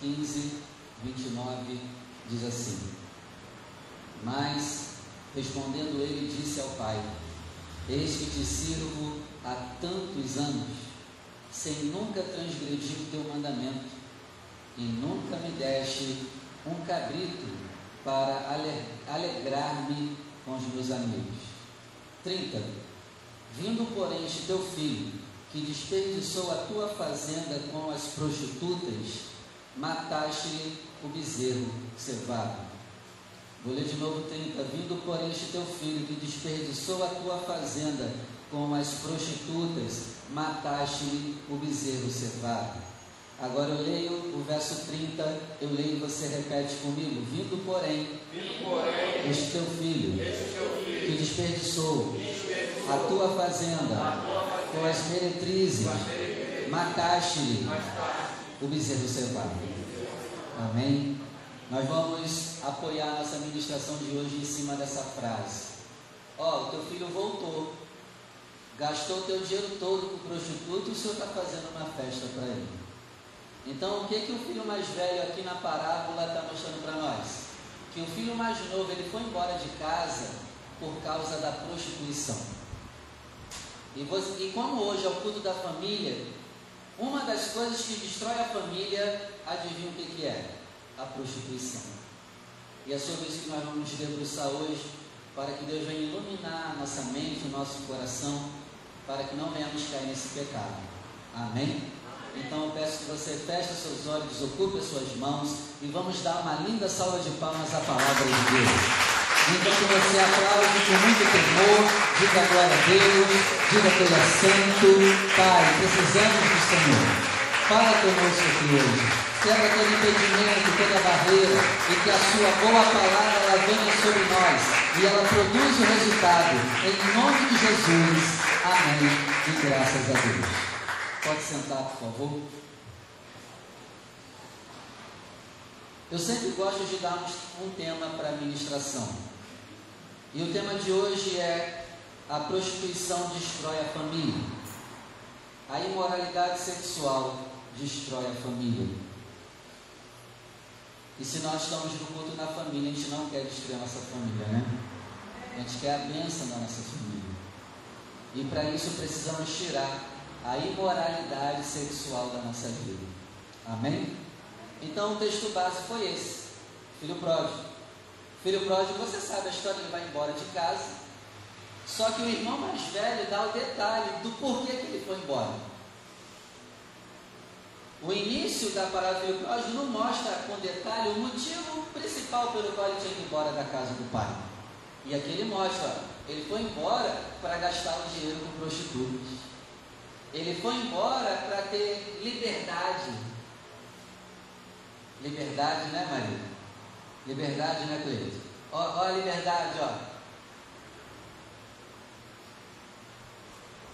15, 29, diz assim: Mas, respondendo ele, disse ao pai: Eis que te sirvo há tantos anos, sem nunca transgredir o teu mandamento, e nunca me deste um cabrito para alegrar-me com os meus amigos. 30. Vindo, porém, este teu filho, que desperdiçou a tua fazenda com as prostitutas, mataste-lhe o bezerro cevado. Vou ler de novo 30. Vindo, porém, este teu filho, que desperdiçou a tua fazenda com as prostitutas, mataste-lhe o bezerro cevado. Agora eu leio o verso 30, eu leio e você repete comigo. Vindo, porém, Vindo, porém este teu filho, este teu filho que desperdiçou desperdiçou a tua fazenda a tua fazenda com as meretrizes, mataste-lhe mataste o bezerro cevado. Amém? Nós vamos apoiar nossa ministração de hoje em cima dessa frase. Ó, o teu filho voltou, gastou o teu dinheiro todo com prostituto e o senhor está fazendo uma festa para ele. Então, o que, que o filho mais velho aqui na parábola está mostrando para nós? Que o filho mais novo ele foi embora de casa por causa da prostituição. E, você, e como hoje é o culto da família, uma das coisas que destrói a família, adivinha o que, que é? A prostituição. E é sobre isso que nós vamos debruçar hoje, para que Deus venha iluminar a nossa mente, o nosso coração, para que não venhamos cair nesse pecado. Amém? Então eu peço que você feche seus olhos, desocupe as suas mãos e vamos dar uma linda salva de palmas à palavra de Deus. Enquanto você aplaude com muito temor, diga glória a Deus, diga que Ele é santo, Pai, precisamos do Senhor. Fala conosco aqui hoje. Quebra todo impedimento, toda barreira, e que a sua boa palavra ela venha sobre nós e ela produza o resultado. Em nome de Jesus. Amém. E graças a Deus. Pode sentar, por favor. Eu sempre gosto de dar um tema para a ministração. E o tema de hoje é a prostituição destrói a família. A imoralidade sexual destrói a família. E se nós estamos no culto na família, a gente não quer destruir a nossa família, né? A gente quer a bênção da nossa família. E para isso precisamos tirar a imoralidade sexual da nossa vida. Amém? Então o texto base foi esse: filho pródigo. Filho pródigo, você sabe a história, ele vai embora de casa. Só que o irmão mais velho dá o detalhe do porquê que ele foi embora. O início da parábola do filho pródigo não mostra com detalhe o motivo principal pelo qual ele tinha ir embora da casa do pai. E aqui ele mostra, ele foi embora para gastar o dinheiro com prostitutas. Ele foi embora para ter liberdade. Liberdade, né, Maria? Liberdade, né? Ó, ó a liberdade, ó.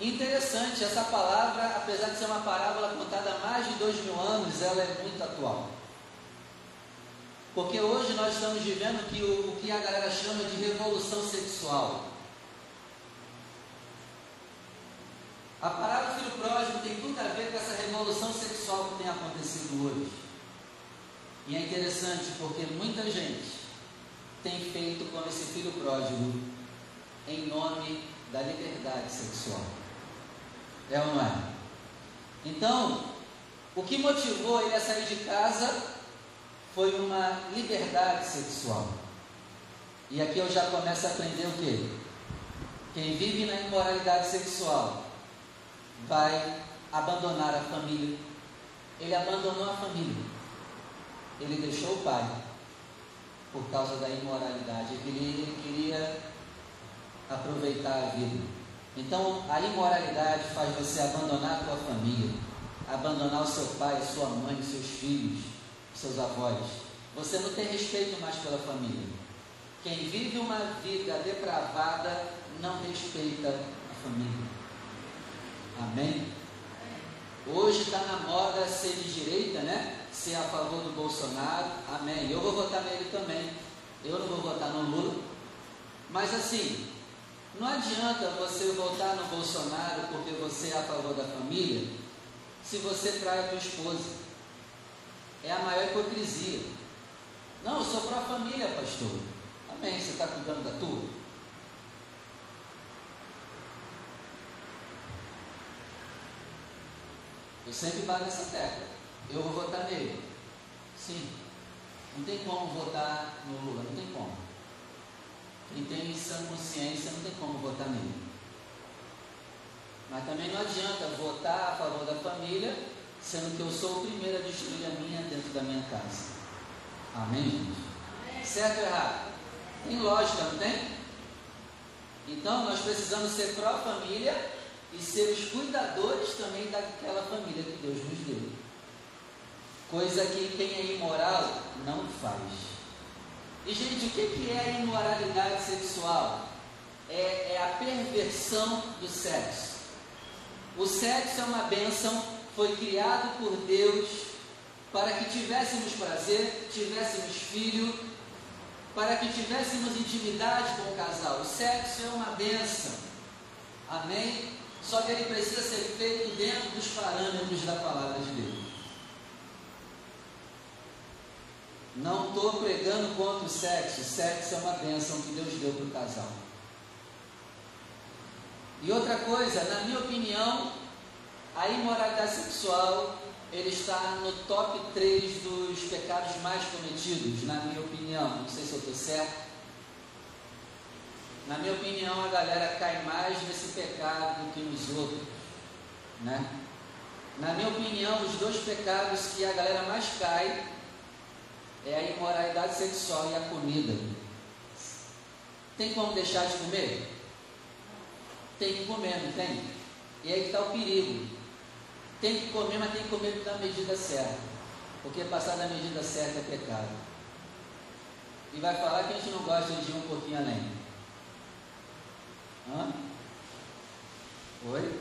Interessante, essa palavra, apesar de ser uma parábola contada há mais de dois mil anos, ela é muito atual. Porque hoje nós estamos vivendo que o, o que a galera chama de revolução sexual. A parábola do filho pródigo tem tudo a ver com essa revolução sexual que tem acontecido hoje. E é interessante porque muita gente tem feito como esse filho pródigo em nome da liberdade sexual. É ou não é? Então, o que motivou ele a sair de casa foi uma liberdade sexual. E aqui eu já começo a aprender o quê? Quem vive na imoralidade sexual vai abandonar a família. Ele abandonou a família. Ele deixou o pai por causa da imoralidade. Ele queria, ele queria aproveitar a vida. Então, a imoralidade faz você abandonar a tua família, abandonar o seu pai, sua mãe, seus filhos, seus avós. Você não tem respeito mais pela família. Quem vive uma vida depravada não respeita a família. Amém? Hoje está na moda ser de direita, né? Ser a favor do Bolsonaro. Amém. Eu vou votar nele também. Eu não vou votar no Lula. Mas assim, não adianta você votar no Bolsonaro porque você é a favor da família, se você trai a tua esposa. é a maior hipocrisia. Não, eu sou para a família, pastor. Amém. Você está cuidando da tua? Eu sempre bato nessa tecla. Eu vou votar nele. Sim. Não tem como votar no Lula, não tem como. Quem tem sã consciência não tem como votar nele. Mas também não adianta votar a favor da família, sendo que eu sou o primeiro a destruir a minha dentro da minha casa. Amém, gente? Certo ou errado? Tem lógica, não tem? Então nós precisamos ser pró-família e ser os cuidadores também daquela família que Deus nos deu. Coisa que quem é imoral não faz. E, gente, o que é a imoralidade sexual? É, é a perversão do sexo. O sexo é uma bênção, foi criado por Deus para que tivéssemos prazer, tivéssemos filho, para que tivéssemos intimidade com o casal. O sexo é uma bênção. Amém? Só que ele precisa ser feito dentro dos parâmetros da palavra de Deus. Não estou pregando contra o sexo. O sexo é uma bênção que Deus deu para o casal. E outra coisa, na minha opinião, a imoralidade sexual ele está no top 3 dos pecados mais cometidos, na minha opinião. Não sei se eu estou certo. Na minha opinião, a galera cai mais nesse pecado do que nos outros. Né? Na minha opinião, os dois pecados que a galera mais cai é a imoralidade sexual e a comida. Tem como deixar de comer? Tem que comer, não tem? E aí está o perigo. Tem que comer, mas tem que comer na medida certa. Porque passar da medida certa é pecado. E vai falar que a gente não gosta de ir um pouquinho além. Hã? Oi?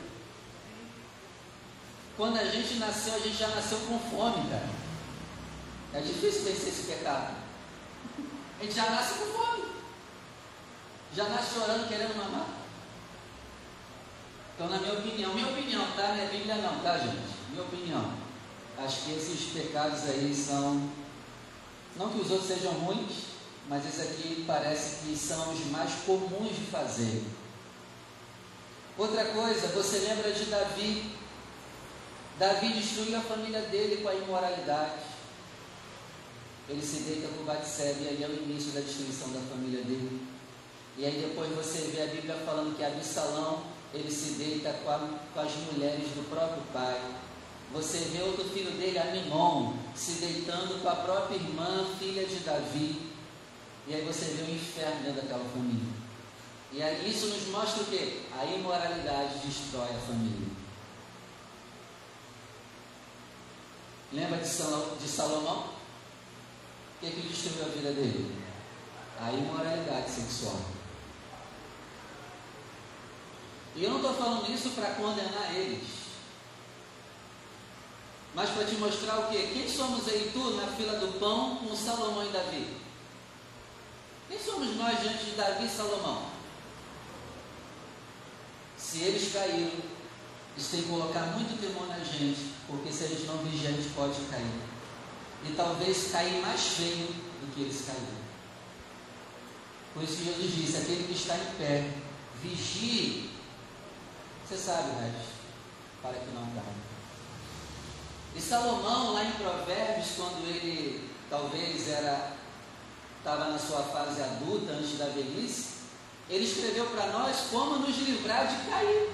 Quando a gente nasceu, a gente já nasceu com fome, cara. É difícil vencer esse pecado. A gente já nasce com fome. Já nasce chorando, querendo mamar. Então, na minha opinião, minha opinião, tá? Não é Bíblia não, tá, gente? Minha opinião. Acho que esses pecados aí são. Não que os outros sejam ruins, mas esse aqui parece que são os mais comuns de fazer. Outra coisa, você lembra de Davi? Davi destruiu a família dele com a imoralidade. Ele se deita com Batseba e ali é o início da destruição da família dele. E aí depois você vê a Bíblia falando que Absalão, ele se deita com, a, com as mulheres do próprio pai. Você vê outro filho dele, Aminon, se deitando com a própria irmã, filha de Davi. E aí você vê o inferno dentro daquela família. E aí isso nos mostra o que? A imoralidade destrói a família. Lembra de Salomão? O que, que destruiu a vida dele? A imoralidade sexual. E eu não estou falando isso para condenar eles. Mas para te mostrar o que? Quem somos aí tu na fila do pão com Salomão e Davi? Quem somos nós diante de Davi e Salomão? Se eles caíram, isso tem que colocar muito temor na gente, porque se a gente não vigiar, a gente pode cair. E talvez cair mais feio do que eles caíram. Por isso que Jesus disse: aquele que está em pé, vigie. Você sabe, né? Para que não caia. E Salomão, lá em Provérbios, quando ele talvez era estava na sua fase adulta, antes da velhice, ele escreveu para nós como nos livrar de cair.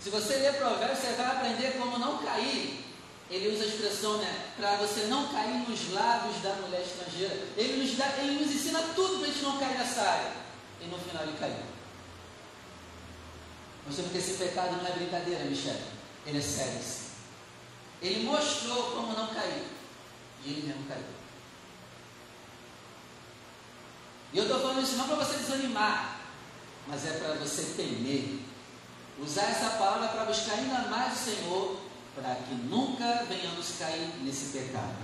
Se você ler Provérbios, você vai aprender como não cair. Ele usa a expressão, né? Para você não cair nos lábios da mulher estrangeira. Ele nos, dá, ele nos ensina tudo para a gente não cair nessa área. E no final ele caiu. Mostrando que esse pecado não é brincadeira, Michel. Ele é sério. Ele mostrou como não cair. E ele mesmo caiu. E eu estou falando isso não para você desanimar, mas é para você temer. Usar essa palavra para buscar ainda mais o Senhor, para que nunca venhamos cair nesse pecado.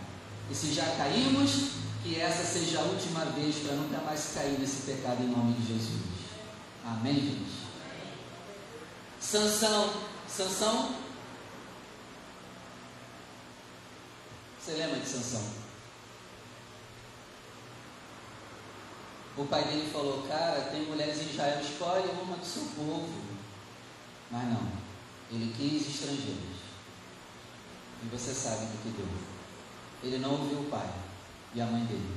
E se já caímos, que essa seja a última vez para nunca mais cair nesse pecado em nome de Jesus. Amém, gente? Sansão, Sansão Você lembra de Sansão? O pai dele falou, cara, tem mulheres em Israel, escolhe uma do seu povo. Mas não, ele quis estrangeiros. E você sabe do que deu. Ele não ouviu o pai e a mãe dele.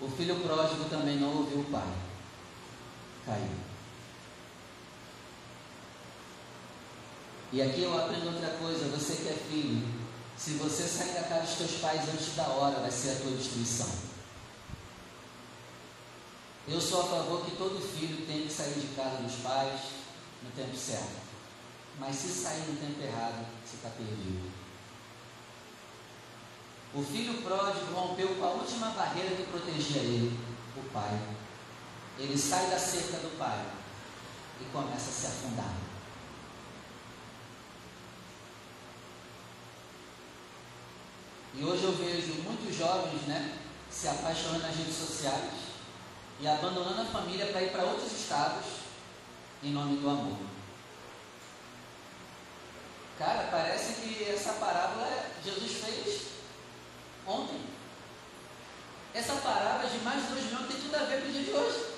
O filho pródigo também não ouviu o pai. Caiu. E aqui eu aprendo outra coisa, você que é filho, se você sair da casa dos teus pais antes da hora, vai ser a tua destruição. Eu sou a favor que todo filho tem que sair de casa dos pais no tempo certo. Mas se sair no tempo errado, você está perdido. O filho pródigo rompeu com a última barreira que protegia ele, o pai. Ele sai da cerca do pai e começa a se afundar. E hoje eu vejo muitos jovens, né, se apaixonando nas redes sociais e abandonando a família para ir para outros estados em nome do amor. Cara, parece que essa parábola Jesus fez ontem. Essa parábola de mais dois milhões tem tudo a ver com o dia de hoje.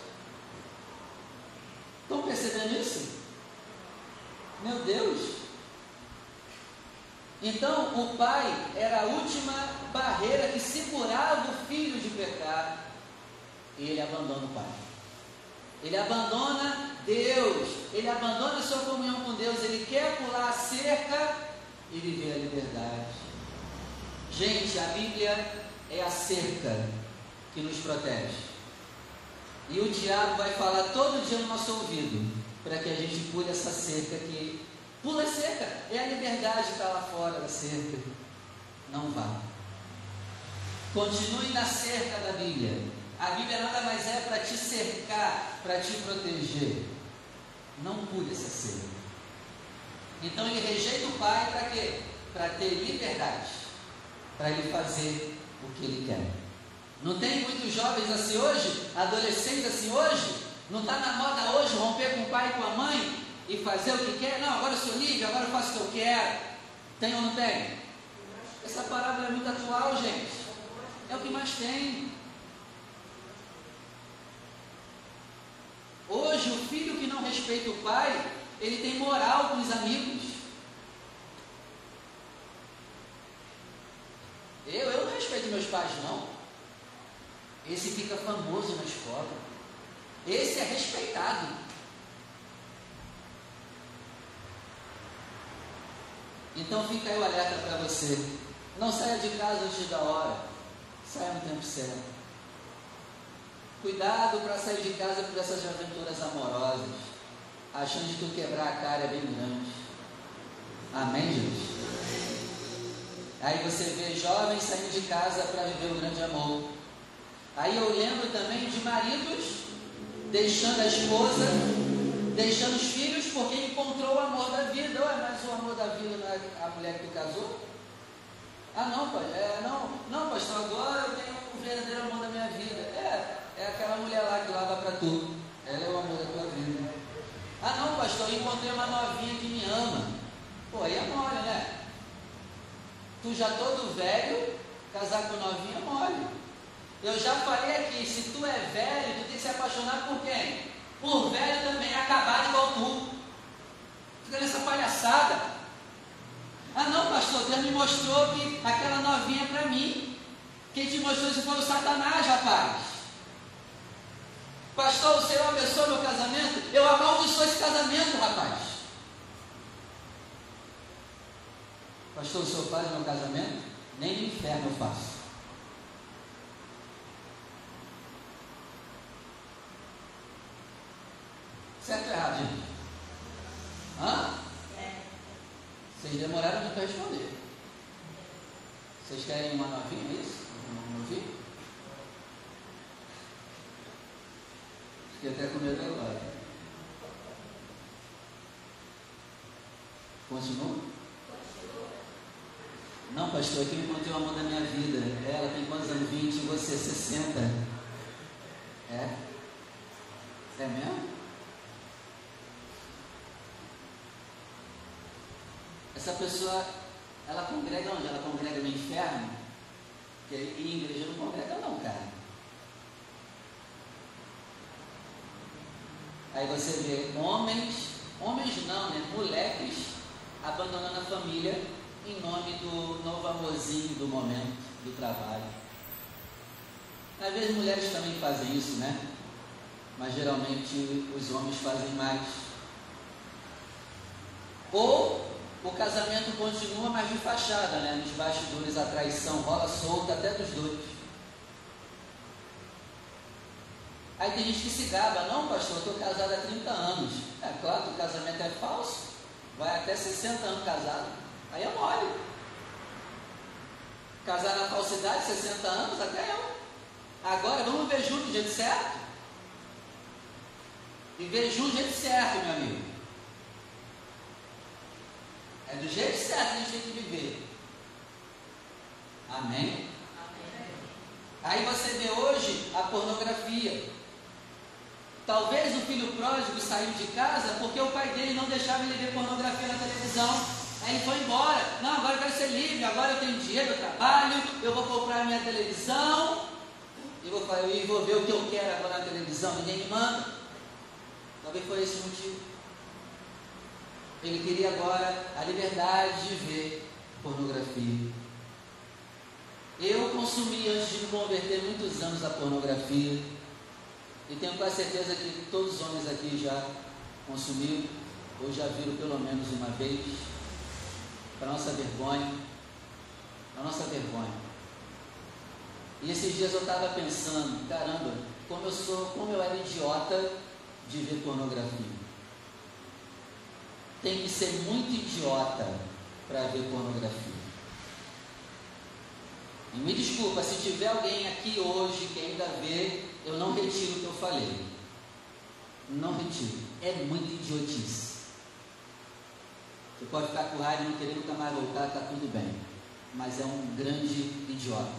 Estão percebendo isso? Meu Deus! Então, o pai era a última barreira que segurava o filho de pecar. E ele abandona o pai. Ele abandona Deus. Ele abandona a sua comunhão com Deus. Ele quer pular a cerca e viver a liberdade. Gente, a Bíblia é a cerca que nos protege. E o diabo vai falar todo dia no nosso ouvido para que a gente pule essa cerca que Pula a cerca, é a liberdade está lá fora da cerca. Não vá. Continue na cerca da Bíblia. A Bíblia nada mais é para te cercar, para te proteger. Não pule essa cerca. Então ele rejeita o pai para quê? Para ter liberdade. Para ele fazer o que ele quer. Não tem muitos jovens assim hoje? Adolescentes assim hoje? Não está na moda hoje romper com o pai e com a mãe? e fazer o que quer. Não, agora eu sou livre, agora eu faço o que eu quero. Tem ou não tem? Essa parábola é muito atual, gente. É o que mais tem. Hoje, o filho que não respeita o pai, ele tem moral com os amigos. Eu, eu não respeito meus pais, não. Esse fica famoso na escola. Esse é respeitado. Então fica aí o alerta para você. Não saia de casa antes da hora. Saia no tempo certo. Cuidado para sair de casa por essas aventuras amorosas. A chance de tu quebrar a cara é bem grande. Amém, gente? Aí você vê jovens saindo de casa para viver um grande amor. Aí eu lembro também de maridos deixando a esposa deixando os filhos porque encontrou o amor da vida. Ué, mas o amor da vida não é a mulher que casou? Ah, não, pai, é, não, não, pastor, agora eu tenho o verdadeiro amor da minha vida. É, é aquela mulher lá que lava para tu. Ela é o amor da tua vida. Ah, não, pastor, eu encontrei uma novinha que me ama. Pô, aí é mole, né? Tu já todo velho, casar com novinha mole. Eu já falei aqui, se tu é velho, tu tem que se apaixonar por quem? por velho também acabado igual tu. Fica nessa palhaçada. Ah não, pastor, Deus me mostrou que aquela novinha é para mim. Quem te mostrou isso foi o Satanás, rapaz. Pastor, o Senhor abençoou meu casamento? Eu amaldiçoo esse casamento, rapaz. Pastor, o senhor faz meu casamento? Nem no inferno eu faço. Certo ou errado, gente? Hã? Vocês demoraram muito para responder. Vocês querem uma novinha, é isso? Uma novinha? Fiquei até com medo agora. Continua? Não, pastor, que me contei o amor da minha vida. Ela tem quantos anos? 20 e você 60. É? É mesmo? Essa pessoa ela congrega onde? Ela congrega no inferno? Porque em igreja não congrega não, cara. Aí você vê homens, homens não, né? Moleques abandonando a família em nome do novo amorzinho do momento, do trabalho. Às vezes mulheres também fazem isso, né? Mas geralmente os homens fazem mais. Ou o casamento continua, mas de fachada, né? Nos bastidores a traição rola solta até dos dois. Aí tem gente que se gaba, não pastor, estou casado há 30 anos. É claro que o casamento é falso, vai até 60 anos casado. Aí é mole. Casar na falsidade, 60 anos, até eu. Agora vamos ver junto do jeito certo? Viver junto do jeito certo, meu amigo. É do jeito certo que a gente tem que viver. Amém? Amém. Aí você vê hoje a pornografia. Talvez o filho pródigo saiu de casa porque o pai dele não deixava ele ver pornografia na televisão. Aí ele foi embora. Não, agora eu quero ser livre, agora eu tenho dinheiro, eu trabalho, eu vou comprar minha televisão. E vou, eu vou ver o que eu quero agora na televisão, ninguém me manda. Talvez foi esse o motivo. Ele queria agora a liberdade de ver pornografia. Eu consumi antes de me converter muitos anos a pornografia. E tenho quase certeza que todos os homens aqui já consumiram, ou já viram pelo menos uma vez, para nossa vergonha, para nossa vergonha. E esses dias eu estava pensando, caramba, como eu sou, como eu era idiota de ver pornografia. Tem que ser muito idiota para ver pornografia. E me desculpa, se tiver alguém aqui hoje que ainda vê eu não retiro o que eu falei. Não retiro. É muito idiotice. Você pode ficar com raiva e não querer nunca mais voltar, está tudo bem. Mas é um grande idiota.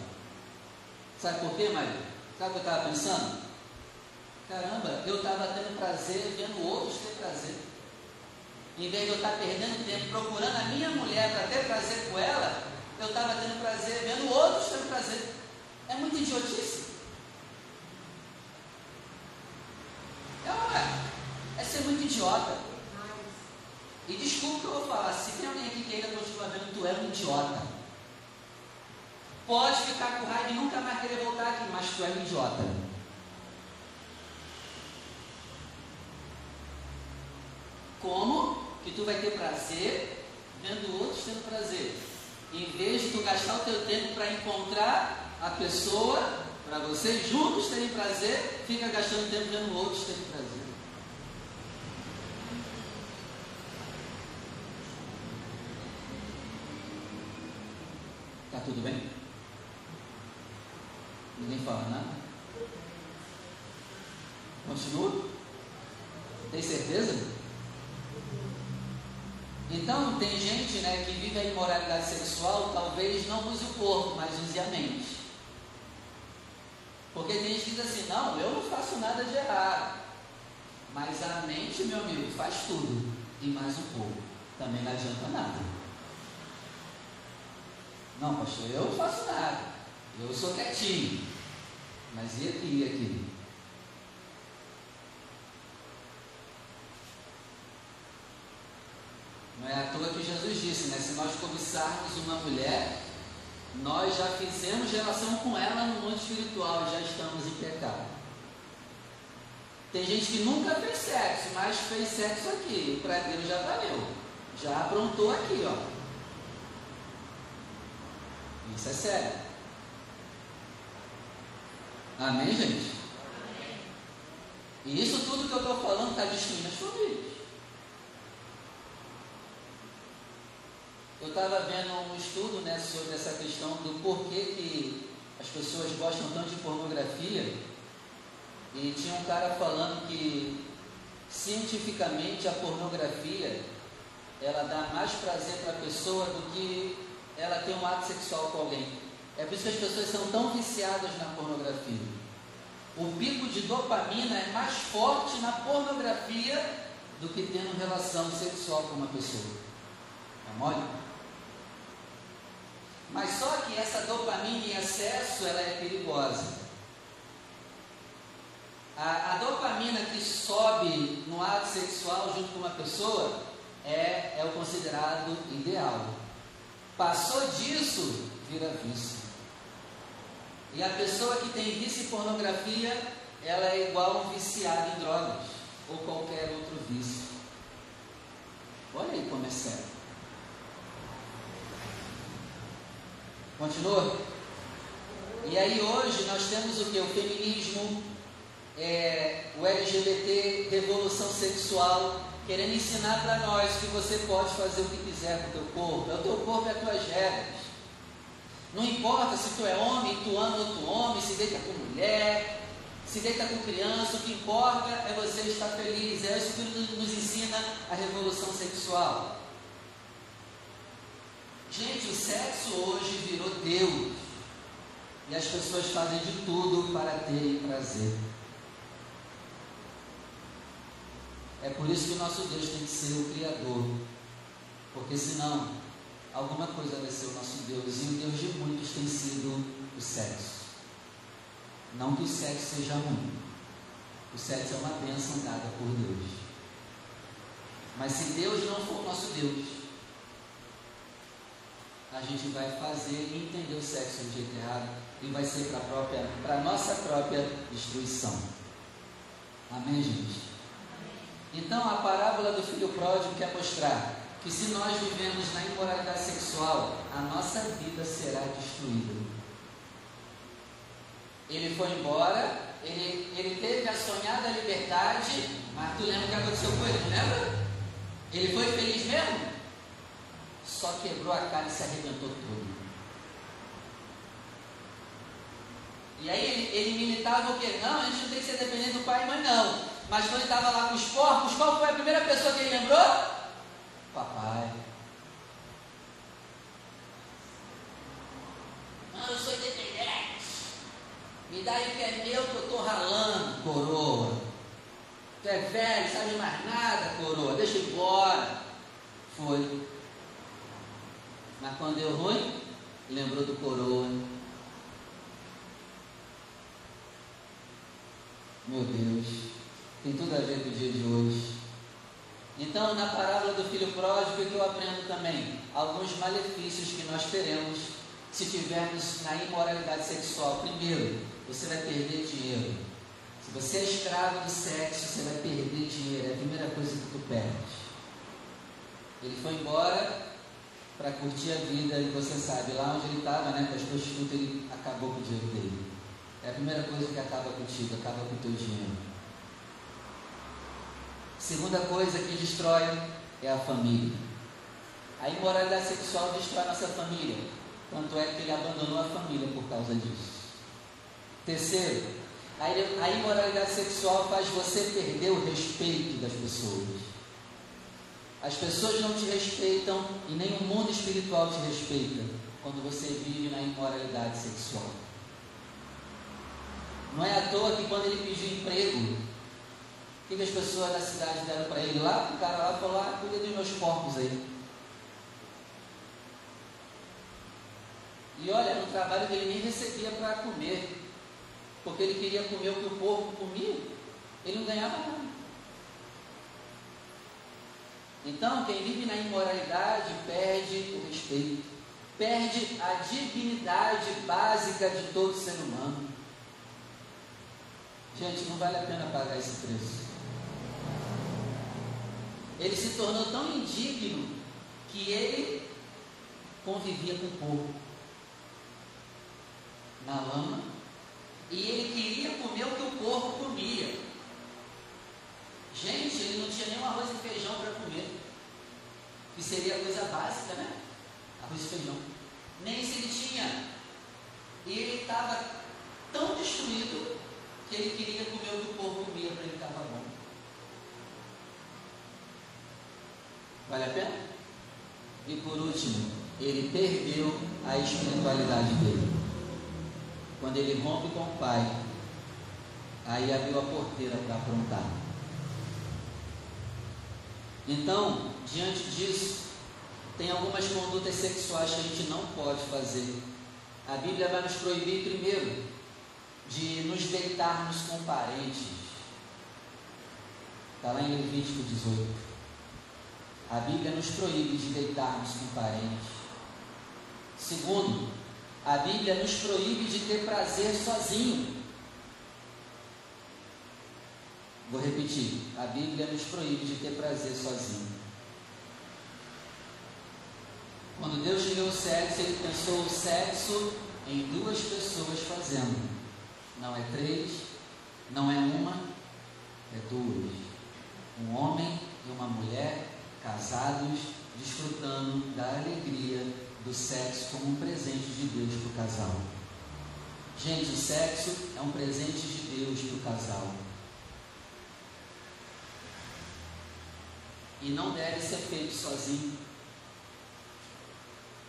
Sabe por quê, Maria? Sabe o que eu estava pensando? Caramba, eu estava tendo prazer vendo outros ter prazer. Em vez de eu estar tá perdendo tempo procurando a minha mulher para ter prazer com ela, eu estava tendo prazer vendo outros ter prazer. É muito idiotice. é? É ser muito idiota. E desculpa que eu vou falar, se tem alguém aqui que ainda continua vendo, tu é um idiota. Pode ficar com raiva e nunca mais querer voltar aqui, mas tu é um idiota. Como que tu vai ter prazer vendo outros tendo prazer? Em vez de tu gastar o teu tempo para encontrar a pessoa para vocês juntos terem prazer, fica gastando tempo vendo outros terem prazer. Tá tudo bem? Ninguém fala nada? Continua? Tem certeza? Então, tem gente né, que vive a imoralidade sexual, talvez não use o corpo, mas use a mente. Porque tem gente que diz assim, não, eu não faço nada de errado. Mas a mente, meu amigo, faz tudo. E mais um pouco. Também não adianta nada. Não, pastor, eu não faço nada. Eu sou quietinho. Mas e aqui, e aqui? Não é à toa que Jesus disse, né? Se nós cobiçarmos uma mulher, nós já fizemos relação com ela no mundo espiritual e já estamos em pecado. Tem gente que nunca fez sexo, mas fez sexo aqui. O prazer já valeu. Já aprontou aqui, ó. Isso é sério. Amém, gente? E isso tudo que eu estou falando está destruindo as famílias. Eu estava vendo um estudo né, sobre essa questão do porquê que as pessoas gostam tanto de pornografia. E tinha um cara falando que cientificamente a pornografia ela dá mais prazer para a pessoa do que ela ter um ato sexual com alguém. É por isso que as pessoas são tão viciadas na pornografia. O pico de dopamina é mais forte na pornografia do que tendo relação sexual com uma pessoa. É mole? Mas só que essa dopamina em excesso ela é perigosa. A, a, dopamina que sobe no ato sexual junto com uma pessoa é, é o considerado ideal. Passou disso, vira vício. E a pessoa que tem vício em pornografia, ela é igual um viciado em drogas ou qualquer outro vício. Olha aí como é sério. Continua? E aí hoje nós temos o que? O feminismo, é, o LGBT, revolução sexual, querendo ensinar para nós que você pode fazer o que quiser com o teu corpo. É o teu corpo e as tuas regras. Não importa se tu é homem, tu ama outro homem, se deita com mulher, se deita com criança, o que importa é você estar feliz. É isso que nos ensina a revolução sexual. Gente, o sexo hoje virou Deus. E as pessoas fazem de tudo para terem prazer. É por isso que o nosso Deus tem que ser o Criador. Porque senão, alguma coisa vai ser o nosso Deus. E o Deus de muitos tem sido o sexo. Não que o sexo seja ruim. O sexo é uma bênção dada por Deus. Mas se Deus não for o nosso Deus, a gente vai fazer e entender o sexo do jeito errado e vai ser para a nossa própria destruição. Amém, gente? Então a parábola do filho pródigo quer mostrar que se nós vivemos na imoralidade sexual, a nossa vida será destruída. Ele foi embora, ele, ele teve a sonhada liberdade, mas tu lembra o que aconteceu com ele, lembra? Ele foi feliz mesmo? Só quebrou a cara e se arrebentou todo. E aí ele, ele militava o quê? Não, a gente não tem que ser dependente do pai e mãe, não. Mas quando ele estava lá com os porcos, qual foi a primeira pessoa que ele lembrou? Papai. Não, eu sou independente. Me dá aí o que é meu que eu estou ralando, coroa. Tu é velho, sabe mais nada, coroa. Deixa eu ir embora. Foi. Mas quando deu ruim, lembrou do coroa. Meu Deus. Tem tudo a ver com o dia de hoje. Então, na parábola do filho pródigo, o que eu aprendo também? Alguns malefícios que nós teremos se tivermos na imoralidade sexual. Primeiro, você vai perder dinheiro. Se você é escravo do sexo, você vai perder dinheiro. É a primeira coisa que tu perde. Ele foi embora para curtir a vida e você sabe, lá onde ele estava, né, com as prostitutas, ele acabou com o dinheiro dele. É a primeira coisa que acaba contigo, acaba com o teu dinheiro. Segunda coisa que destrói é a família. A imoralidade sexual destrói nossa família. Tanto é que ele abandonou a família por causa disso. Terceiro, a imoralidade sexual faz você perder o respeito das pessoas. As pessoas não te respeitam e nem o mundo espiritual te respeita quando você vive na imoralidade sexual. Não é à toa que quando ele pediu emprego, o que, as pessoas da cidade deram para ele lá? O cara lá falou: ah, cuida dos meus porcos aí. E olha, no trabalho dele nem recebia para comer, porque ele queria comer o que o porco comia, ele não ganhava nada. Então, quem vive na imoralidade perde o respeito, perde a dignidade básica de todo ser humano. Gente, não vale a pena pagar esse preço. Ele se tornou tão indigno que ele convivia com o povo na lama e ele queria comer o que o porco comia. Gente, ele não tinha nem arroz e feijão para comer, que seria a coisa básica, né? Arroz e feijão. Nem se ele tinha. E ele estava tão destruído que ele queria comer o que o porco comia para ele estar bom. Vale a pena? E por último, ele perdeu a espiritualidade dele. Quando ele rompe com o pai, aí abriu a porteira para aprontar. Então, diante disso, tem algumas condutas sexuais que a gente não pode fazer. A Bíblia vai nos proibir, primeiro, de nos deitarmos com parentes. Está lá em Levítico 18. A Bíblia nos proíbe de deitarmos com parentes. Segundo, a Bíblia nos proíbe de ter prazer sozinho. Vou repetir: a Bíblia nos proíbe de ter prazer sozinho. Quando Deus criou o sexo, Ele pensou o sexo em duas pessoas fazendo. Não é três, não é uma, é duas. Um homem e uma mulher casados, desfrutando da alegria do sexo como um presente de Deus para o casal. Gente, o sexo é um presente de Deus para o casal. E não deve ser feito sozinho.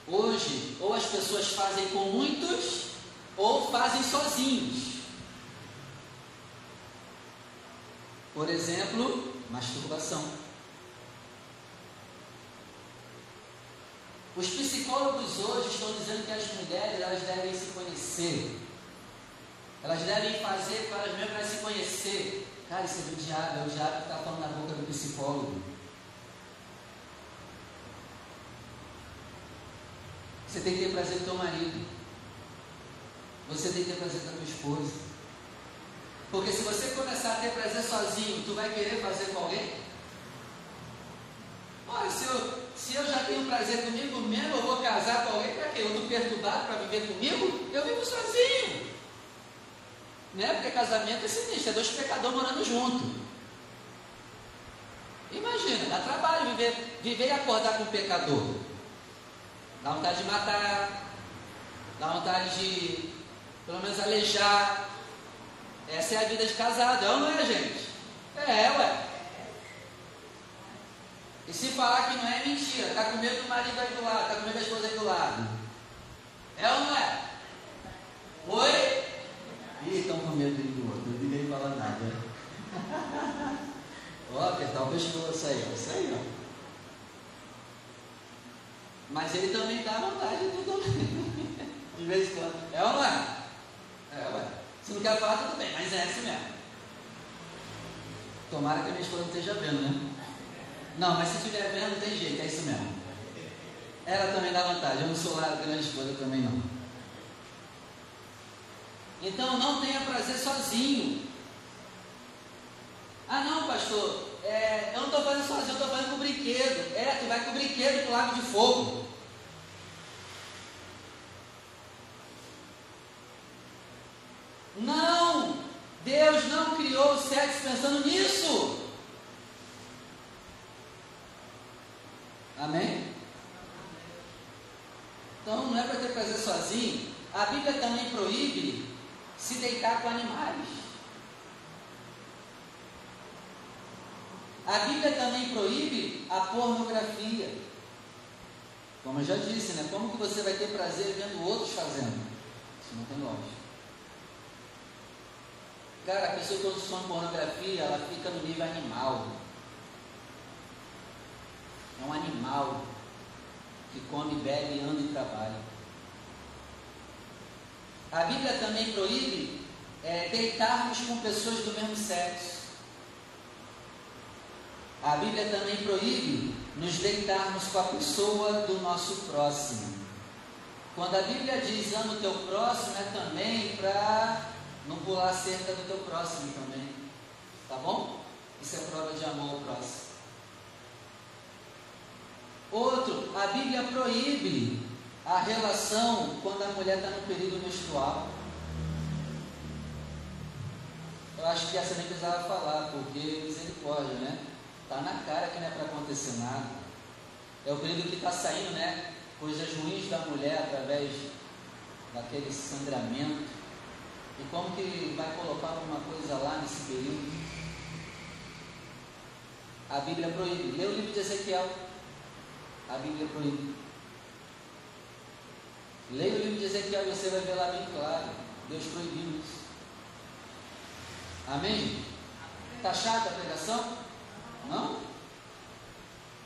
Hoje, ou as pessoas fazem com muitos, ou fazem sozinhos. Por exemplo, masturbação. Os psicólogos hoje estão dizendo que as mulheres elas devem se conhecer. Elas devem fazer para as mulheres se conhecer. Cara, isso é do diabo, é o diabo que está falando na boca do psicólogo. Você tem que ter prazer com teu marido. Você tem que ter prazer com a tua esposa. Porque se você começar a ter prazer sozinho, tu vai querer fazer com alguém? Olha, se eu, se eu já tenho prazer comigo mesmo, eu vou casar com alguém para quê? Eu estou perturbado para viver comigo? Eu vivo sozinho. Né? Porque casamento é sinistro, é dois pecadores morando junto. Imagina, dá trabalho viver, viver e acordar com um pecador. Dá vontade de matar, dá vontade de, pelo menos, alejar. Essa é a vida de casado, é não é, gente? É, ué. E se falar que não é mentira, está com medo do marido aí do lado, está com medo da esposa aí do lado. É ou não é? Oi? Ih, estão com medo do outro, não ninguém fala nada. Ó, apertar o pescoço aí, isso aí, ó. Mas ele também dá vontade de tudo De vez em quando. É ou não é? É, ué. Se não quer falar, tudo bem, mas é assim mesmo. Tomara que a minha esposa não esteja vendo, né? Não, mas se estiver vendo, não tem jeito, é isso mesmo. Ela também dá vantagem. Eu não sou lá grande esposa também não. Então não tenha prazer sozinho. Ah não, pastor, é, eu não estou fazendo sozinho, eu estou fazendo com brinquedo. É, tu vai com brinquedo para o lago de fogo. Não! Deus não criou o sexo pensando nisso. Amém? Então não é para ter prazer sozinho. A Bíblia também proíbe se deitar com animais. A Bíblia também proíbe a pornografia. Como eu já disse, né? Como que você vai ter prazer vendo outros fazendo? Isso não tem lógica. Cara, a pessoa que consome pornografia, ela fica no nível animal. É um animal que come, bebe, anda e trabalha. A Bíblia também proíbe é, deitarmos com pessoas do mesmo sexo. A Bíblia também proíbe nos deitarmos com a pessoa do nosso próximo. Quando a Bíblia diz ama o teu próximo, é também para não pular cerca do teu próximo também. Tá bom? Isso é prova de amor ao próximo. Outro, a Bíblia proíbe a relação quando a mulher está no período menstrual. Eu acho que essa nem precisava falar, porque misericórdia, né? Está na cara que não é para acontecer nada. É o período que está saindo, né? Coisas ruins da mulher através daquele sangramento. E como que vai colocar alguma coisa lá nesse período? A Bíblia proíbe. Lê o livro de Ezequiel. A Bíblia proíbe. Leia o livro de Ezequiel você vai ver lá bem claro. Deus proibiu isso. Amém? Está chata a pregação? Não?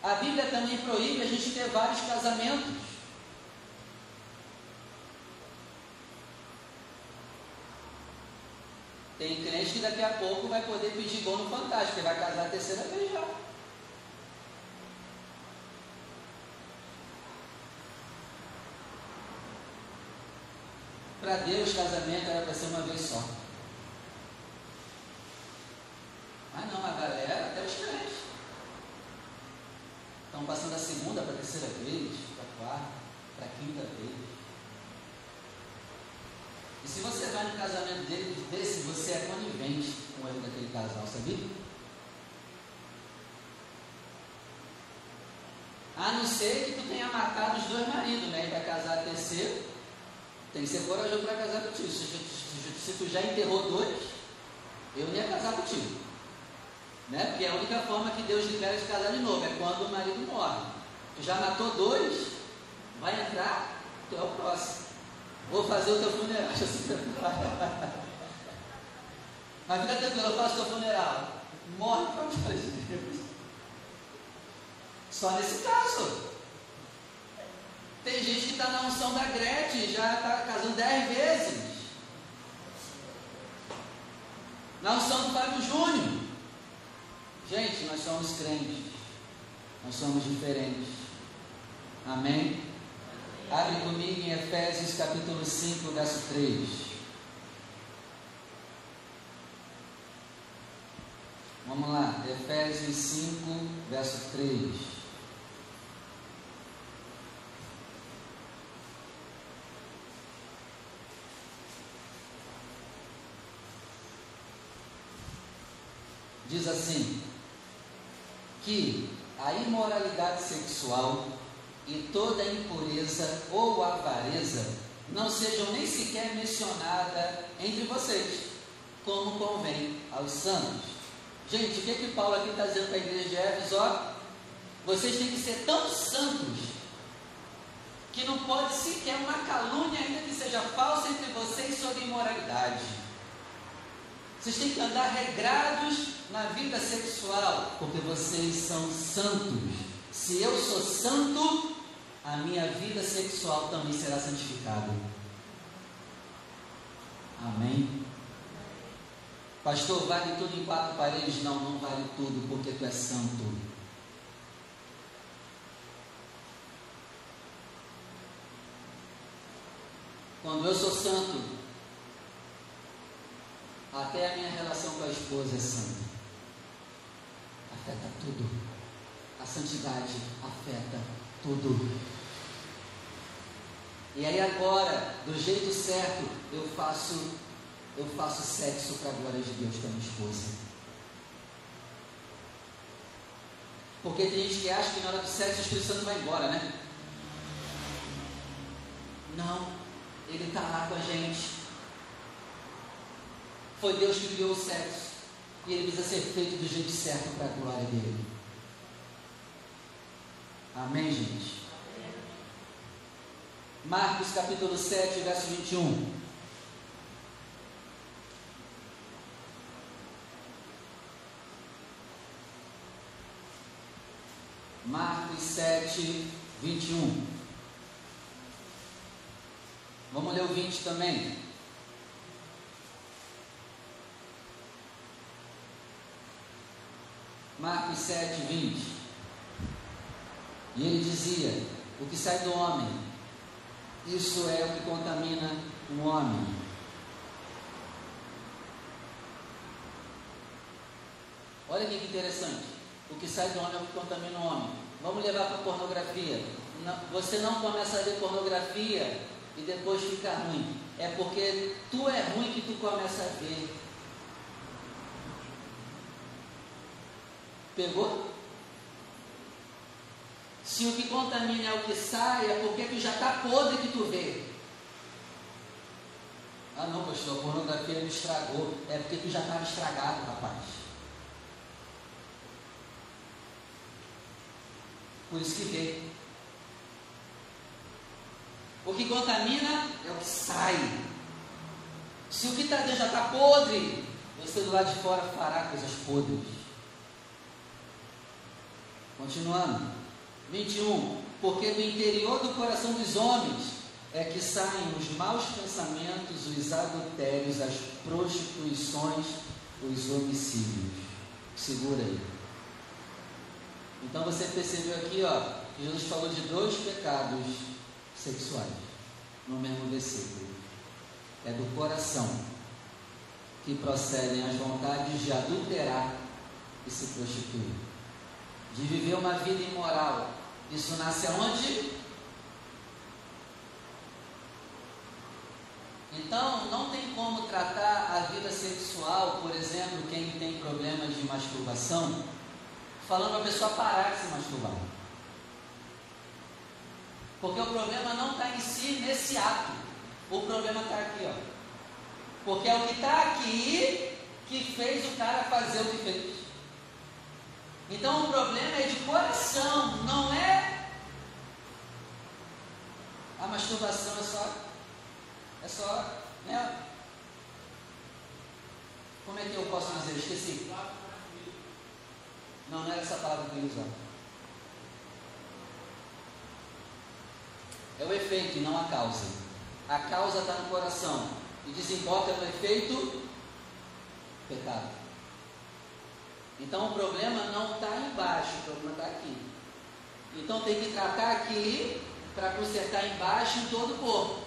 A Bíblia também proíbe a gente ter vários casamentos. Tem crente que daqui a pouco vai poder pedir gol no Fantástico, ele vai casar a terceira vez já. Para Deus, casamento era para ser uma vez só. Mas não, a galera, até os crentes, estão passando a segunda para a terceira vez, para a quarta, para a quinta vez. E se você vai no casamento dele, desse, você é conivente com erro daquele casal, sabia? A não ser que tu tenha matado os dois maridos, né? E vai casar terceiro, tem que ser corajoso para casar contigo. Se, se, se, tu já enterrou dois, eu ia casar contigo. Né? Porque a única forma que Deus libera de casar de novo é quando o marido morre. Tu já matou dois, vai entrar, tu é o próximo. Vou fazer o teu funeral. Mas fica tranquilo, eu faço o teu funeral. Morre para os de Deus. Só nesse caso. Tem gente que está na unção da Gretchen, já está casando dez vezes. Na unção do Fábio Júnior. Gente, nós somos crentes. Nós somos diferentes. Amém? Abre comigo em Efésios capítulo 5, verso 3. Vamos lá, Efésios 5, verso 3. Diz assim: que a imoralidade sexual e toda impureza ou avareza não sejam nem sequer mencionadas entre vocês, como convém aos santos. Gente, o que, que Paulo aqui está dizendo para a igreja de Éfeso? Ó, vocês têm que ser tão santos que não pode sequer uma calúnia, ainda que seja falsa, entre vocês sobre imoralidade. Vocês têm que andar regrados na vida sexual, porque vocês são santos. Se eu sou santo, a minha vida sexual também será santificada. Amém? Pastor, vale tudo em quatro paredes? Não, não vale tudo, porque tu és santo. Quando eu sou santo, até a minha relação com a esposa é santa. Afeta tudo. A santidade afeta tudo. E aí agora, do jeito certo, eu faço eu faço sexo para a glória de Deus com a minha esposa. Porque tem gente que acha que na hora do sexo o Espírito Santo vai embora, né? Não, ele está lá com a gente. Foi Deus que criou o sexo. E ele precisa ser feito do jeito certo para a glória dele. Amém, gente? Marcos capítulo 7, verso 21. Marcos 7, 21. Vamos ler o 20 também. Marcos 7, 20. E ele dizia: O que sai do homem, isso é o que contamina o homem. Olha que interessante. O que sai do homem é o que contamina o homem. Vamos levar para a pornografia. Você não começa a ver pornografia e depois fica ruim. É porque tu é ruim que tu começa a ver. Pegou? Se o que contamina é o que sai, é porque tu já está podre que tu vê. Ah não, pastor, a pornografia me estragou. É porque tu já estava estragado, rapaz. Por isso que vê. O que contamina é o que sai. Se o que está dentro já está podre, você do lado de fora fará coisas podres. Continuando. 21. Porque do interior do coração dos homens é que saem os maus pensamentos, os adultérios, as prostituições, os homicídios. Segura aí. Então você percebeu aqui, ó, que Jesus falou de dois pecados sexuais no mesmo versículo. É do coração que procedem as vontades de adulterar e se prostituir, de viver uma vida imoral. Isso nasce aonde? Então, não tem como tratar a vida sexual, por exemplo, quem tem problemas de masturbação, falando a pessoa parar de se masturbar. Porque o problema não está em si nesse ato. O problema está aqui, ó. Porque é o que está aqui que fez o cara fazer o que fez. Então o problema é de coração, não é a masturbação é só é só né? Como é que eu posso dizer? Esqueci. Não, não era essa palavra que eu ia usar. É o efeito não a causa. A causa está no coração e desemboca no efeito pecado. Então o problema não está embaixo, o problema está aqui. Então tem que tratar aqui para consertar embaixo em todo o corpo.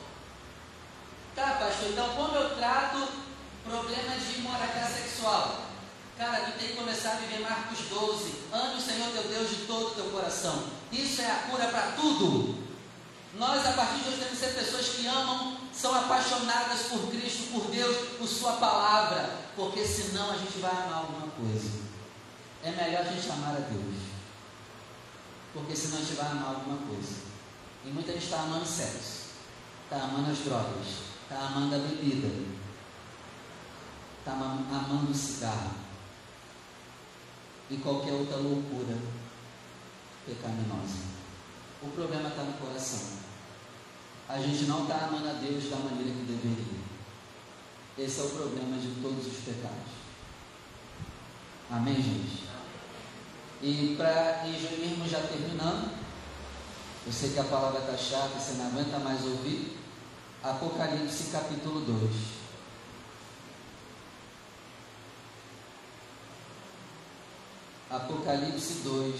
Tá, pastor, então como eu trato problema de imoralidade sexual? Cara, tu tem que começar a viver Marcos 12. Ame o Senhor teu Deus de todo o teu coração. Isso é a cura para tudo. Nós, a partir de hoje, temos que ser pessoas que amam, são apaixonadas por Cristo, por Deus, por Sua palavra, porque senão a gente vai amar alguma coisa. É melhor a gente amar a Deus, porque senão a gente vai amar alguma coisa. E muita gente está amando sexo, está amando as drogas, está amando a bebida, está amando o cigarro e qualquer outra loucura pecaminosa. O problema está no coração a gente não está amando a Deus da maneira que deveria. Esse é o problema de todos os pecados. Amém, gente? E para irmos já terminando, eu sei que a palavra está chata, você não aguenta mais ouvir. Apocalipse capítulo 2. Apocalipse 2,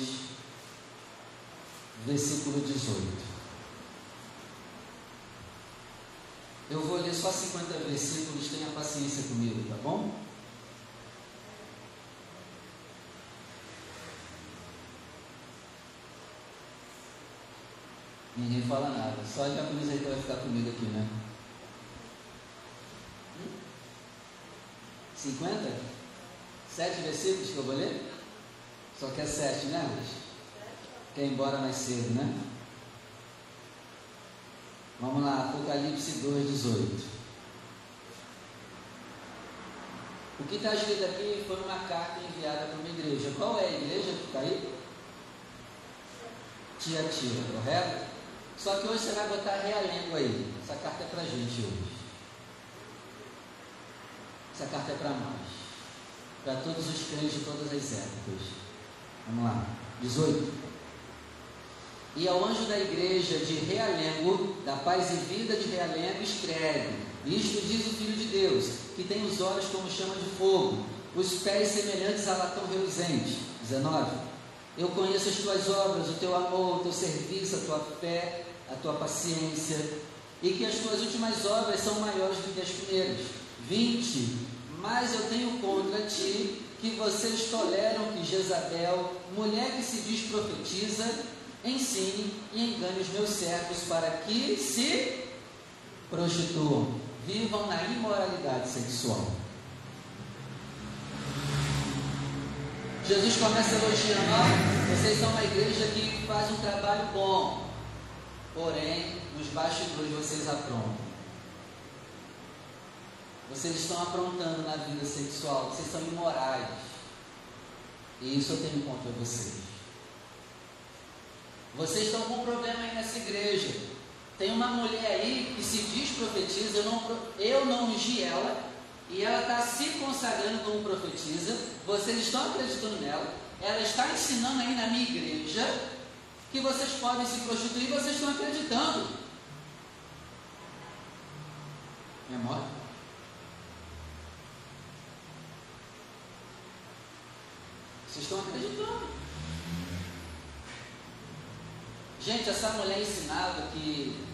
versículo 18. Eu vou ler só 50 versículos, tenha paciência comigo, tá bom? Ninguém fala nada, só a japonesa aí que vai ficar comigo aqui, né? 50? Sete versículos que eu vou ler? Só que é sete, né, Luiz? Quer ir embora mais cedo, né? Vamos lá, Apocalipse 2, 18. O que está escrito aqui foi uma carta enviada para uma igreja. Qual é a igreja que está aí? Tia Tia, correto? Só que hoje você vai botar realengo aí. Essa carta é para gente hoje. Essa carta é para nós. Para todos os crentes de todas as épocas. Vamos lá. 18. E ao anjo da igreja de Realengo, da paz e vida de Realengo, escreve: Isto diz o Filho de Deus, que tem os olhos como chama de fogo, os pés semelhantes a latão reluzente. 19. Eu conheço as tuas obras, o teu amor, o teu serviço, a tua fé, a tua paciência, e que as tuas últimas obras são maiores do que as primeiras. 20. Mas eu tenho contra ti que vocês toleram que Jezabel, mulher que se diz profetiza, ensine e engane os meus servos para que se prostituam, vivam na imoralidade sexual. Jesus começa elogiando, vocês são uma igreja que faz um trabalho bom, porém, nos bastidores vocês aprontam. Vocês estão aprontando na vida sexual, vocês são imorais. E isso eu tenho contra vocês. Vocês estão com um problema aí nessa igreja. Tem uma mulher aí que se diz profetiza, eu não, eu não ungi ela, e ela está se consagrando como profetiza. Vocês estão acreditando nela, ela está ensinando aí na minha igreja que vocês podem se prostituir vocês estão acreditando. Memória? Vocês estão acreditando. Gente, essa mulher ensinava que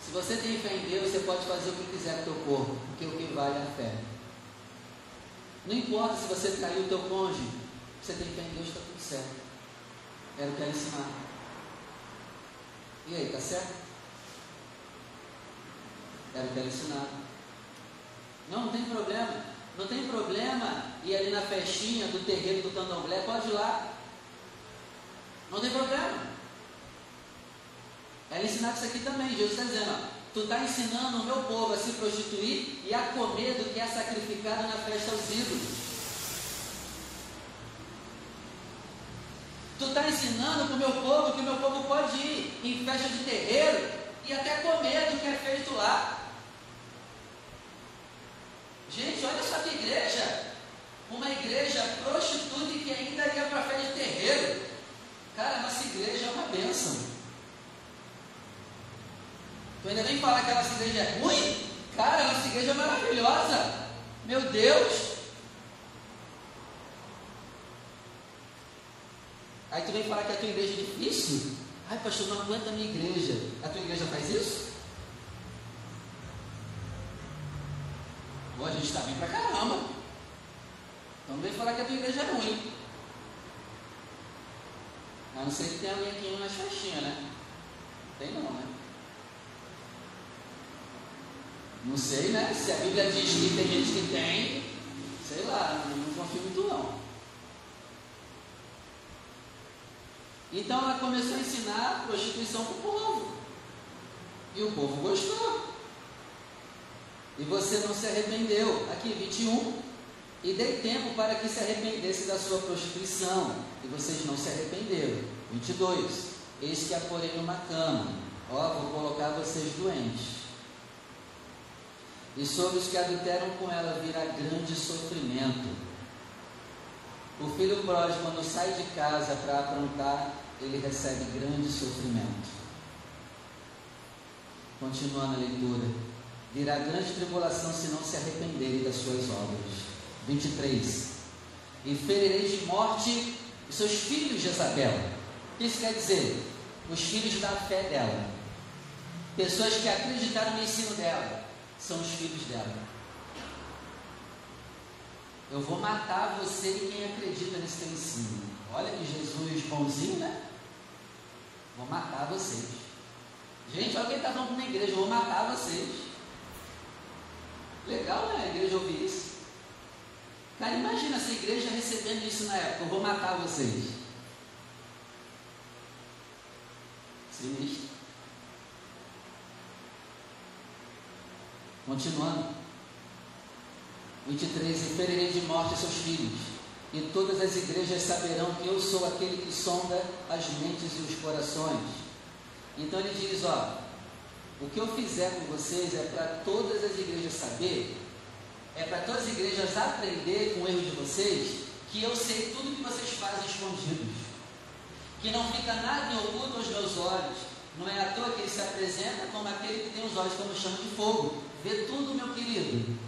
se você tem fé em Deus, você pode fazer o que quiser com o teu corpo, porque o que vale é a fé. Não importa se você traiu o teu cônjuge, você tem fé em Deus, está tudo certo. Era o que ela ensinava. E aí, está certo? Era o que ela ensinava. Não, não tem problema. Não tem problema ir ali na festinha do terreiro do candomblé, pode ir lá. Não tem problema. Ela ensinava isso aqui também. Jesus está dizendo: ó, tu está ensinando o meu povo a se prostituir e a comer do que é sacrificado na festa aos ídolos. Tu está ensinando para o meu povo que o meu povo pode ir em festa de terreiro e até comer do que é feito lá. Gente, olha só que igreja. Uma igreja prostituta que ainda ia para festa de terreiro. Cara, nossa igreja é uma bênção. Tu ainda vem falar que a nossa igreja é ruim? Cara, nossa igreja é maravilhosa. Meu Deus. Aí tu vem falar que a tua igreja é difícil? Ai, pastor, não aguenta a minha igreja. A tua igreja faz isso? Pô, a gente está bem pra caramba. Então não vem falar que a tua igreja é ruim. A não ser que tenha alguém aqui nas festinhas, né? Tem não, né? Não sei, né? Se a Bíblia diz que tem gente que tem, sei lá, não confio muito não. Então ela começou a ensinar prostituição para o povo. E o povo gostou. E você não se arrependeu. Aqui, 21. E dei tempo para que se arrependesse da sua prostituição. E vocês não se arrependeram. 22. Eis que a porei numa cama. Ó, vou colocar vocês doentes. E sobre os que adulteram com ela virá grande sofrimento o filho pródigo, quando sai de casa para aprontar, ele recebe grande sofrimento. Continuando a leitura. Virá grande tribulação se não se arrependerem das suas obras. 23. E ferirei de morte os seus filhos, Jezabel. O que isso quer dizer? Os filhos da fé dela. Pessoas que acreditaram no ensino dela. São os filhos dela. Eu vou matar você e quem acredita nesse teu ensino. Olha que Jesus bonzinho, né? Vou matar vocês. Gente, olha quem está falando na igreja, vou matar vocês. Legal, né? A igreja ouvir isso. Cara, imagina essa igreja recebendo isso na época, eu vou matar vocês. Sinistro. Continuando. 23: E ferirei de morte seus filhos, e todas as igrejas saberão que eu sou aquele que sonda as mentes e os corações. Então ele diz: Ó, o que eu fizer com vocês é para todas as igrejas saber, é para todas as igrejas aprender com o erro de vocês, que eu sei tudo que vocês fazem escondidos, que não fica nada em oculto aos meus olhos. Não é à toa que ele se apresenta como aquele que tem os olhos como chama de fogo. Vê tudo, meu querido.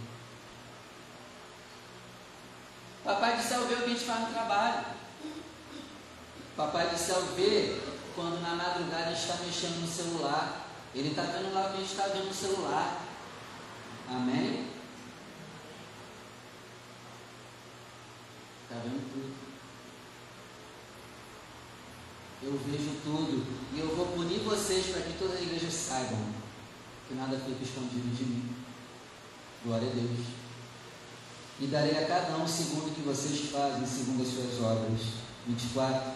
Papai do céu vê o que a gente faz no trabalho. Papai do céu vê quando na madrugada a gente está mexendo no celular. Ele está vendo lá o que a gente está vendo no celular. Amém? Está vendo tudo. Eu vejo tudo. E eu vou punir vocês para que todas as igrejas saibam que nada fica escondido de mim. Glória a Deus e darei a cada um segundo o que vocês fazem, segundo as suas obras. 24.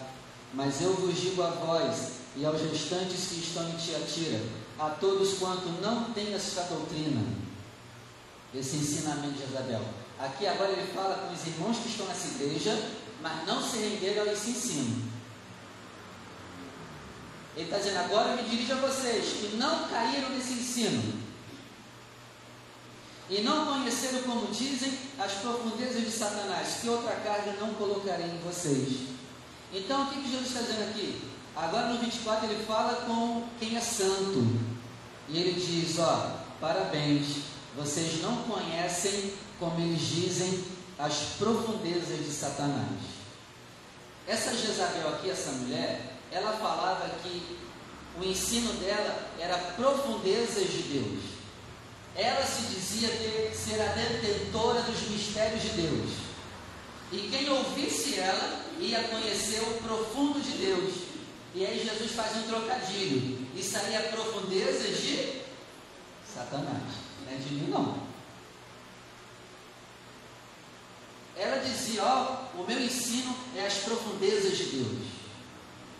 Mas eu vos digo a vós e aos restantes que estão em Tiatira, a todos quanto não têm essa doutrina, esse ensinamento de Isabel. Aqui agora ele fala com os irmãos que estão nessa igreja, mas não se renderam a esse ensino. Ele está dizendo, agora eu me dirijo a vocês que não caíram nesse ensino E não conheceram, como dizem, as profundezas de Satanás, que outra carga não colocarei em vocês. Então, o que, que Jesus está dizendo aqui? Agora no 24 ele fala com quem é santo. E ele diz: Ó, parabéns, vocês não conhecem, como eles dizem, as profundezas de Satanás. Essa Jezabel aqui, essa mulher, ela falava que o ensino dela era profundezas de Deus. Ela se dizia ter, ser a detentora dos mistérios de Deus. E quem ouvisse ela ia conhecer o profundo de Deus. E aí Jesus faz um trocadilho. Isso aí é profundezas de Satanás. Não é de mim não. Ela dizia, ó, o meu ensino é as profundezas de Deus.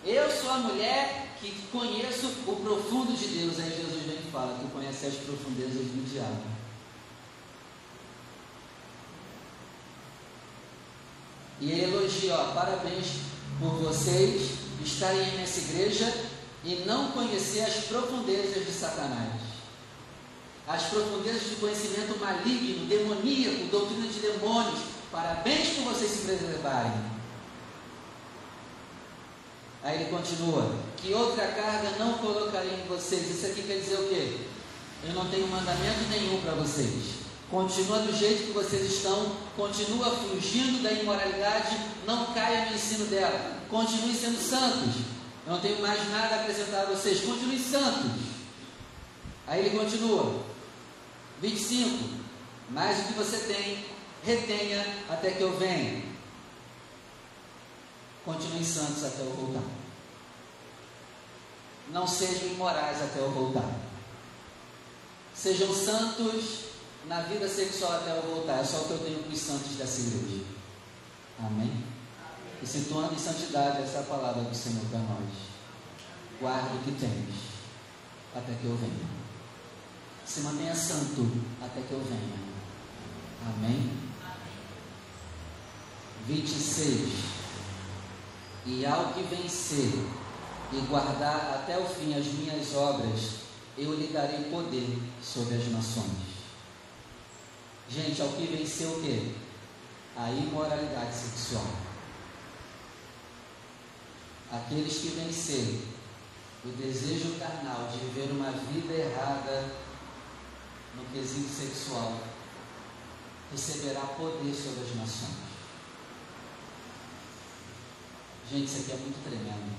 Eu sou a mulher que conheço o profundo de Deus. Aí Jesus vem fala: Tu conhece as profundezas do diabo. E ele elogia: ó, Parabéns por vocês estarem nessa igreja e não conhecer as profundezas de Satanás. As profundezas de conhecimento maligno, demoníaco, doutrina de demônios. Parabéns por vocês se preservarem. Aí ele continua: Que outra carga não colocarei em vocês. Isso aqui quer dizer o quê? Eu não tenho mandamento nenhum para vocês. Continua do jeito que vocês estão, continua fugindo da imoralidade, não caia no ensino dela. Continue sendo santos. Eu não tenho mais nada a apresentar a vocês. Continue santos. Aí ele continua: 25. Mais o que você tem, retenha até que eu venha. Continuem santos até eu voltar. Não sejam imorais até eu voltar. Sejam santos na vida sexual até eu voltar. É só o que eu tenho com os santos dessa igreja. Amém? E se torna em santidade, essa é palavra do Senhor para nós. Guarda o que tens até que eu venha. Se mantenha santo até que eu venha. Amém? 26 e ao que vencer e guardar até o fim as minhas obras, eu lhe darei poder sobre as nações. Gente, ao que vencer o quê? A imoralidade sexual. Aqueles que vencerem o desejo carnal de viver uma vida errada no quesito sexual, receberá poder sobre as nações. Gente, isso aqui é muito tremendo.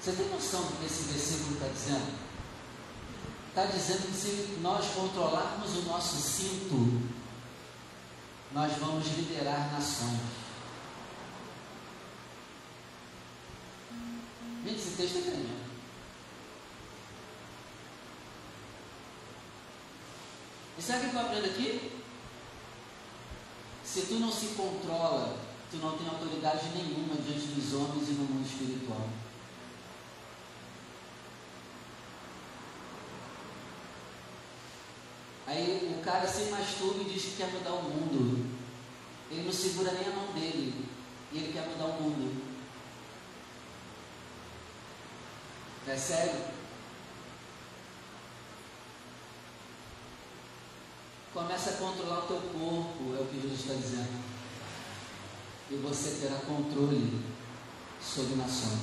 Você tem noção do que esse versículo está dizendo? Está dizendo que se nós controlarmos o nosso cinto, nós vamos liderar nações. Gente, esse texto é tremendo. E sabe o que eu aprendo aqui? Se tu não se controla, tu não tem autoridade nenhuma diante dos homens e no mundo espiritual. Aí o cara se masturba e diz que quer mudar o mundo. Ele não segura nem a mão dele. E ele quer mudar o mundo. É Começa a controlar o teu corpo, é o que Jesus está dizendo. E você terá controle sobre nações.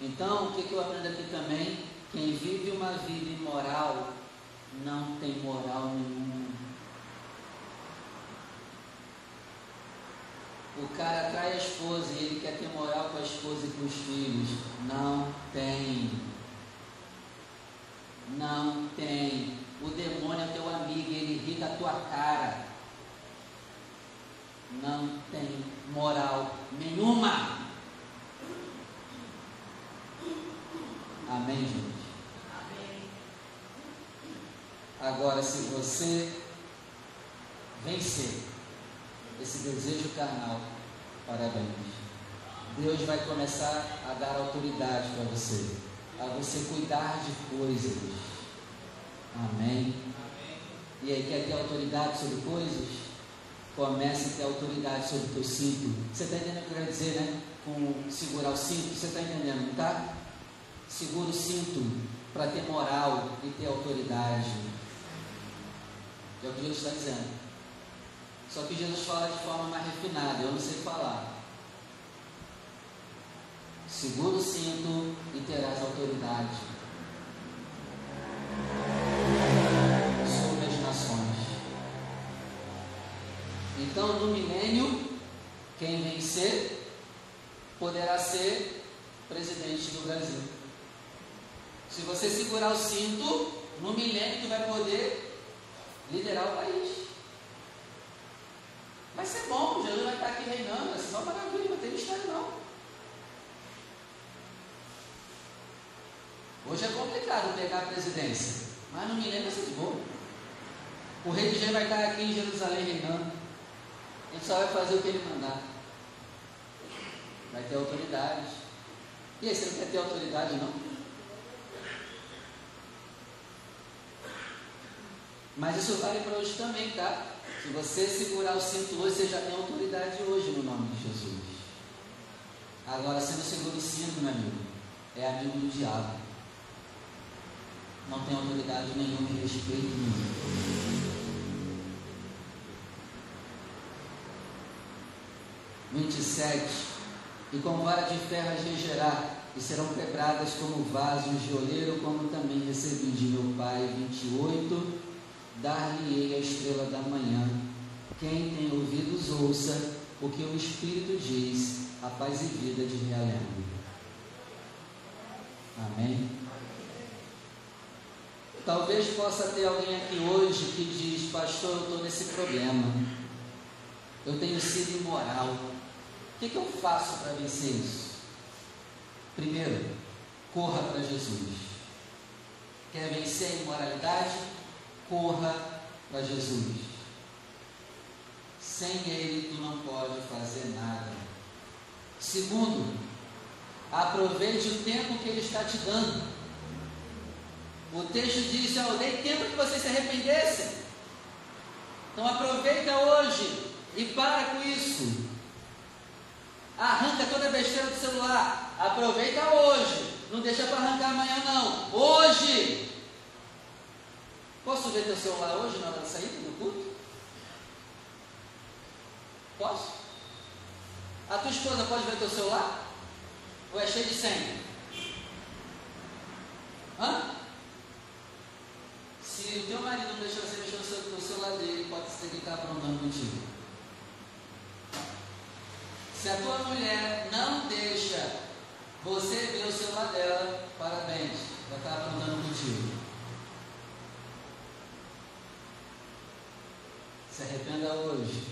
Então, o que, eu aprendo aqui também? Quem vive uma vida imoral não tem moral nenhuma. O cara trai a esposa e ele quer ter moral com a esposa e com os filhos. Não tem. Não tem. O demônio é teu amigo, ele irrita a tua cara. Não tem moral nenhuma. Amém, gente? Amém. Agora, se você vencer esse desejo carnal, parabéns. Deus vai começar a dar autoridade para você, a você cuidar de coisas. Amém? E aí, quer ter autoridade sobre coisas? comece a ter autoridade sobre o teu cinto. Você está entendendo o que eu quero dizer, né? Com segurar o cinto, você está entendendo, não tá? Segura o cinto para ter moral e ter autoridade. É o que Jesus está dizendo. Só que Jesus fala de forma mais refinada, eu não sei falar. Segura o cinto e terás autoridade sobre as nações. Então, no milênio, quem vencer poderá ser presidente do Brasil. Se você segurar o cinto, no milênio tu vai poder liderar o país. Vai ser bom, Jesus vai estar aqui reinando, vai ser uma maravilha, não tem mistério não. Hoje é complicado pegar a presidência, mas no milênio vai ser de boa. O rei Jair vai estar aqui em Jerusalém reinando. Gente só vai fazer o que ele mandar. Vai ter autoridade. E aí, você não quer ter autoridade não? Mas isso vale para hoje também, tá? Se você segurar o cinto hoje, você já tem autoridade hoje no nome de Jesus. Agora, se não segura o cinto, meu amigo, é amigo do diabo. Não tem autoridade nenhuma e respeito nenhum. 27 E com vara de ferro as regerá, e serão quebradas como vasos de oleiro, como também recebi de meu Pai. 28 Dar-lhe-ei a estrela da manhã. Quem tem ouvidos, ouça o que o Espírito diz, a paz e vida de Realengo. Amém? Talvez possa ter alguém aqui hoje que diz, pastor, eu estou nesse problema. Eu tenho sido imoral. O que, que eu faço para vencer isso? Primeiro, corra para Jesus. Quer vencer a imoralidade? Corra para Jesus. Sem Ele, tu não pode fazer nada. Segundo, aproveite o tempo que Ele está te dando. O texto diz: Eu dei tempo que vocês se arrependessem. Então aproveita hoje e para com isso. Arranca toda a besteira do celular. Aproveita hoje. Não deixa para arrancar amanhã não. Hoje. Posso ver teu celular hoje na hora da saída do culto? Posso? A tua esposa pode ver teu celular? Ou é cheio de senha? Hã? Se o teu marido não deixar você mexer no celular dele, pode ser que ele está aprontando contigo. Se a tua mulher não deixa você ver o celular dela, parabéns, ela está aprontando contigo. Se arrependa hoje.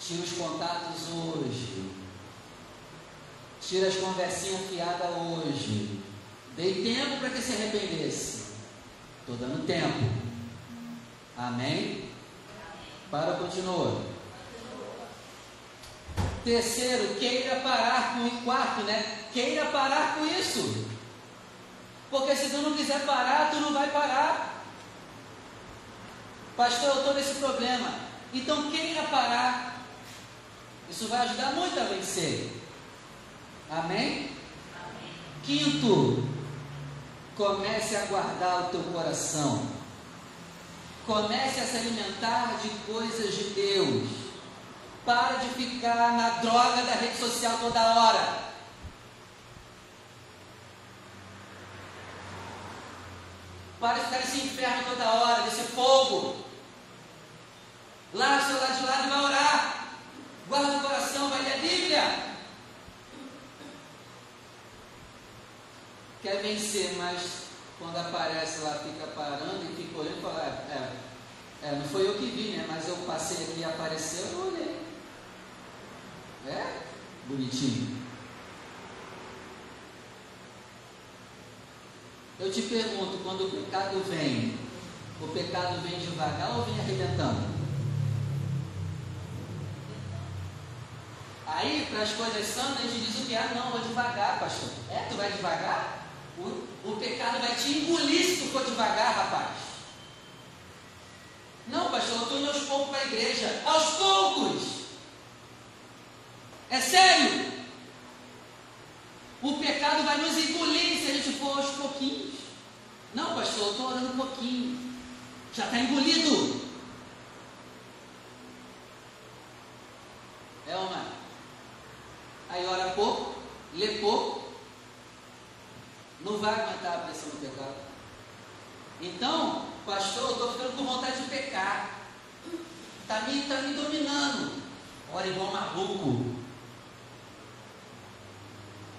Tira os contatos hoje. Tira as conversinhas fiadas hoje. Dei tempo para que se arrependesse. Estou dando tempo. Amém? Para, continua. Terceiro, queira parar com o quarto, né? Queira parar com isso. Porque se tu não quiser parar, tu não vai parar. Pastor, eu estou nesse problema. Então queira parar. Isso vai ajudar muito a vencer. Amém? Amém. Quinto, comece a guardar o teu coração. Comece a se alimentar de coisas de Deus. Para de ficar na droga da rede social toda hora. Para de ficar nesse inferno toda hora, nesse fogo. Larga o celular de lado e vai orar. Guarda o coração, vai ler a Bíblia. Quer vencer, mas quando aparece lá, fica parando e fica olhando e fala, é, é, é, não foi eu que vi, né? Mas eu passei aqui e apareceu, eu olhei. É? Bonitinho. Eu te pergunto, quando o pecado vem, o pecado vem devagar ou vem arrebentando? Aí, para as coisas santas, a gente diz o que? Ah, não, vou devagar, pastor. É, tu vai devagar? O, o pecado vai te engolir se tu for devagar, rapaz. Não, pastor, eu estou voltando aos poucos para a igreja. Aos poucos! É sério! O pecado vai nos engolir se a gente for aos pouquinhos. Não, pastor, eu estou orando um pouquinho. Já está engolido. É uma. Aí ora pouco, lê pouco, não vai aguentar a pressão do pecado. Então, pastor, eu estou ficando com vontade de pecar. Está me, tá me dominando. Ora igual maluco.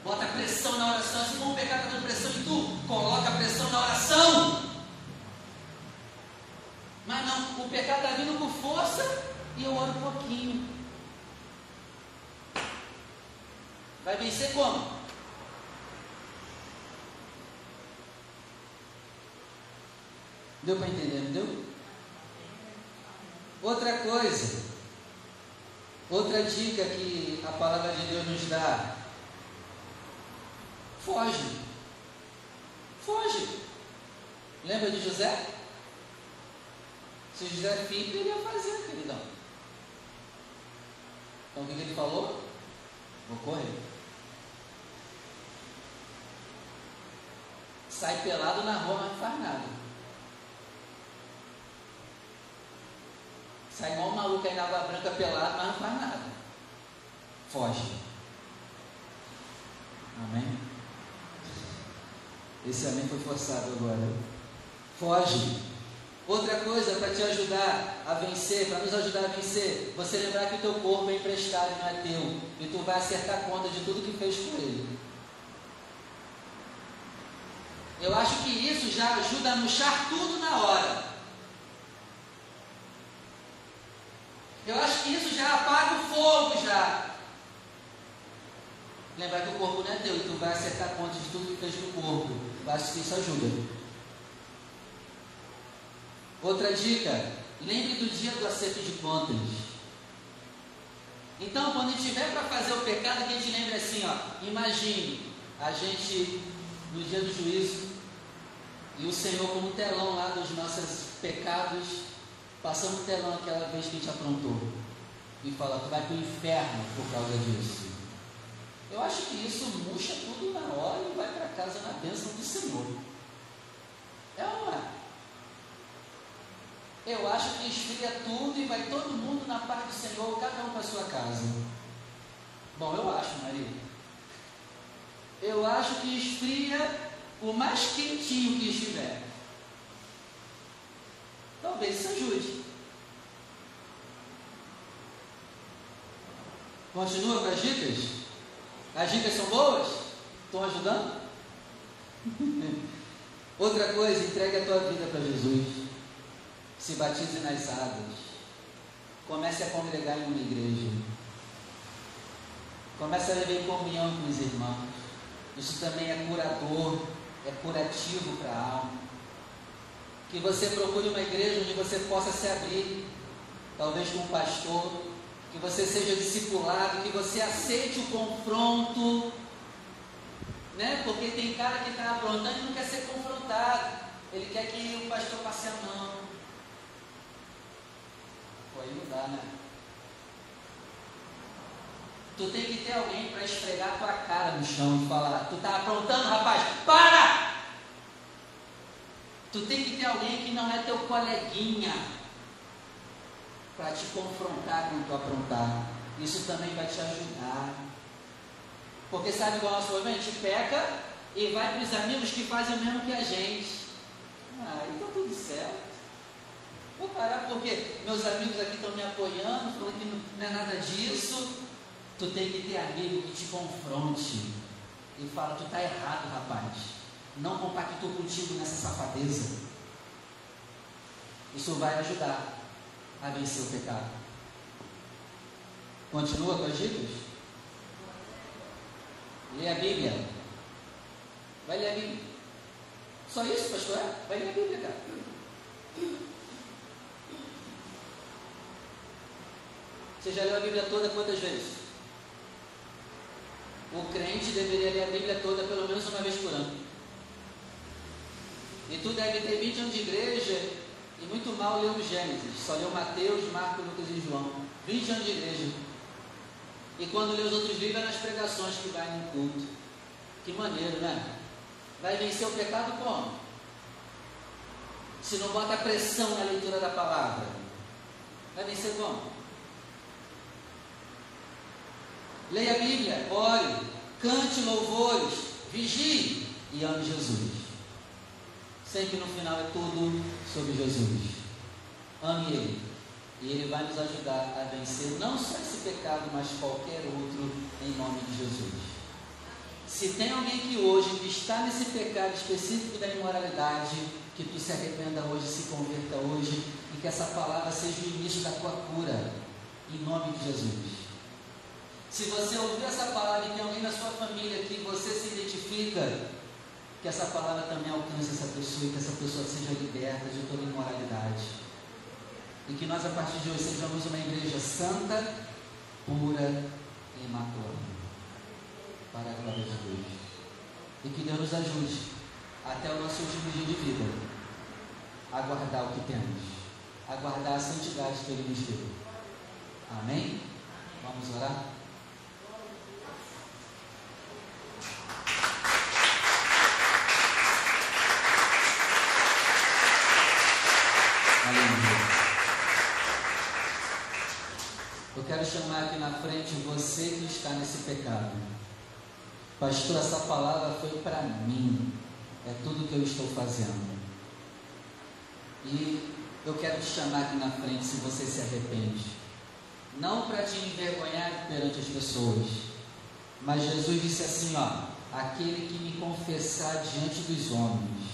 Bota pressão na oração. Se for um pecado está pressão em tu, coloca pressão na oração. Mas não, o pecado está vindo com força e eu oro um pouquinho. Vai vencer como? Deu para entender, não deu? Outra coisa, outra dica que a palavra de Deus nos dá: foge. Foge. Lembra de José? Se José filho, ele ia fazer, queridão. Então o que ele falou? Vou correr. Sai pelado na rua, mas não faz nada. Sai maluco aí na água branca pelado, mas não faz nada. Foge. Amém? Esse amém foi forçado agora. Foge. Outra coisa para te ajudar a vencer, para nos ajudar a vencer, você lembrar que o teu corpo é emprestado, não é teu, e tu vai acertar conta de tudo que fez com ele. Eu acho que isso já ajuda a murchar tudo na hora. Eu acho que isso já apaga o fogo já. Lembrar que o corpo não é teu e tu vai acertar conta de tudo que fez no corpo. Eu acho que isso ajuda. Outra dica, lembre do dia do acerto de contas. Então, quando tiver para fazer o pecado, que a gente lembre assim, ó, imagine a gente no dia do juízo e o Senhor como telão lá dos nossos pecados Passamos o telão aquela vez que a gente aprontou. E fala, tu vai para o inferno por causa disso. Eu acho que isso murcha tudo na hora e vai para casa na bênção do Senhor. É não é? Eu acho que esfria tudo e vai todo mundo na paz do Senhor, cada um para sua casa. Bom, eu acho, Maria. Eu acho que esfria o mais quentinho que estiver. Talvez isso ajude. Continua com as dicas? As dicas são boas? Estão ajudando? Outra coisa, entregue a tua vida para Jesus. Se batize nas águas. Comece a congregar em uma igreja. Comece a viver em comunhão com os irmãos. Isso também é curador, é curativo para a alma que você procure uma igreja onde você possa se abrir, talvez com um pastor, que você seja discipulado, que você aceite o confronto, né? Porque tem cara que está aprontando e não quer ser confrontado, ele quer que o pastor passe a mão. Pô, aí não dá, né? Tu tem que ter alguém para esfregar tua cara no chão e falar: Tu está aprontando, rapaz? Para! Tu tem que ter alguém que não é teu coleguinha para te confrontar quando tu aprontar. Isso também vai te ajudar. Porque sabe igual nosso movimento? A gente peca e vai para os amigos que fazem o mesmo que a gente. Ah, então tudo certo. Vou parar porque meus amigos aqui estão me apoiando, falando que não é nada disso. Tu tem que ter amigo que te confronte e fala, tu está errado, rapaz não compactou contigo nessa safadeza. Isso vai ajudar a vencer o pecado. Continua com as dicas? Lê a Bíblia. Vai ler a Bíblia. Só isso, pastor? Vai ler a Bíblia, cara. Você já leu a Bíblia toda quantas vezes? O crente deveria ler a Bíblia toda pelo menos uma vez por ano. E tu deve ter 20 anos de igreja E muito mal leu Gênesis, só leu Mateus, Marcos, Lucas e João. 20 anos de igreja. E quando lê os outros livros é nas pregações que vai no culto. Que maneiro, né? Vai vencer o pecado como? Se não bota pressão na leitura da palavra. Vai vencer como? Leia a Bíblia, ore, cante louvores, vigie e ame Jesus. Sempre no final é tudo sobre Jesus. Ame Ele. E Ele vai nos ajudar a vencer não só esse pecado, mas qualquer outro, em nome de Jesus. Se tem alguém que hoje está nesse pecado específico da imoralidade, que tu se arrependa hoje, se converta hoje, e que essa palavra seja o início da tua cura, em nome de Jesus. Se você ouvir essa palavra e tem alguém na sua família que você se identifica, que essa palavra também alcance essa pessoa e que essa pessoa seja liberta de toda imoralidade. E que nós, a partir de hoje, sejamos uma igreja santa, pura e imaculada. Para a glória de Deus. E que Deus nos ajude até o nosso último dia de vida a guardar o que temos, a guardar a santidade que Ele nos deu. Amém? Vamos orar? Eu quero chamar aqui na frente você que está nesse pecado. Pastor, essa palavra foi para mim. É tudo que eu estou fazendo. E eu quero te chamar aqui na frente se você se arrepende. Não para te envergonhar perante as pessoas. Mas Jesus disse assim, ó, aquele que me confessar diante dos homens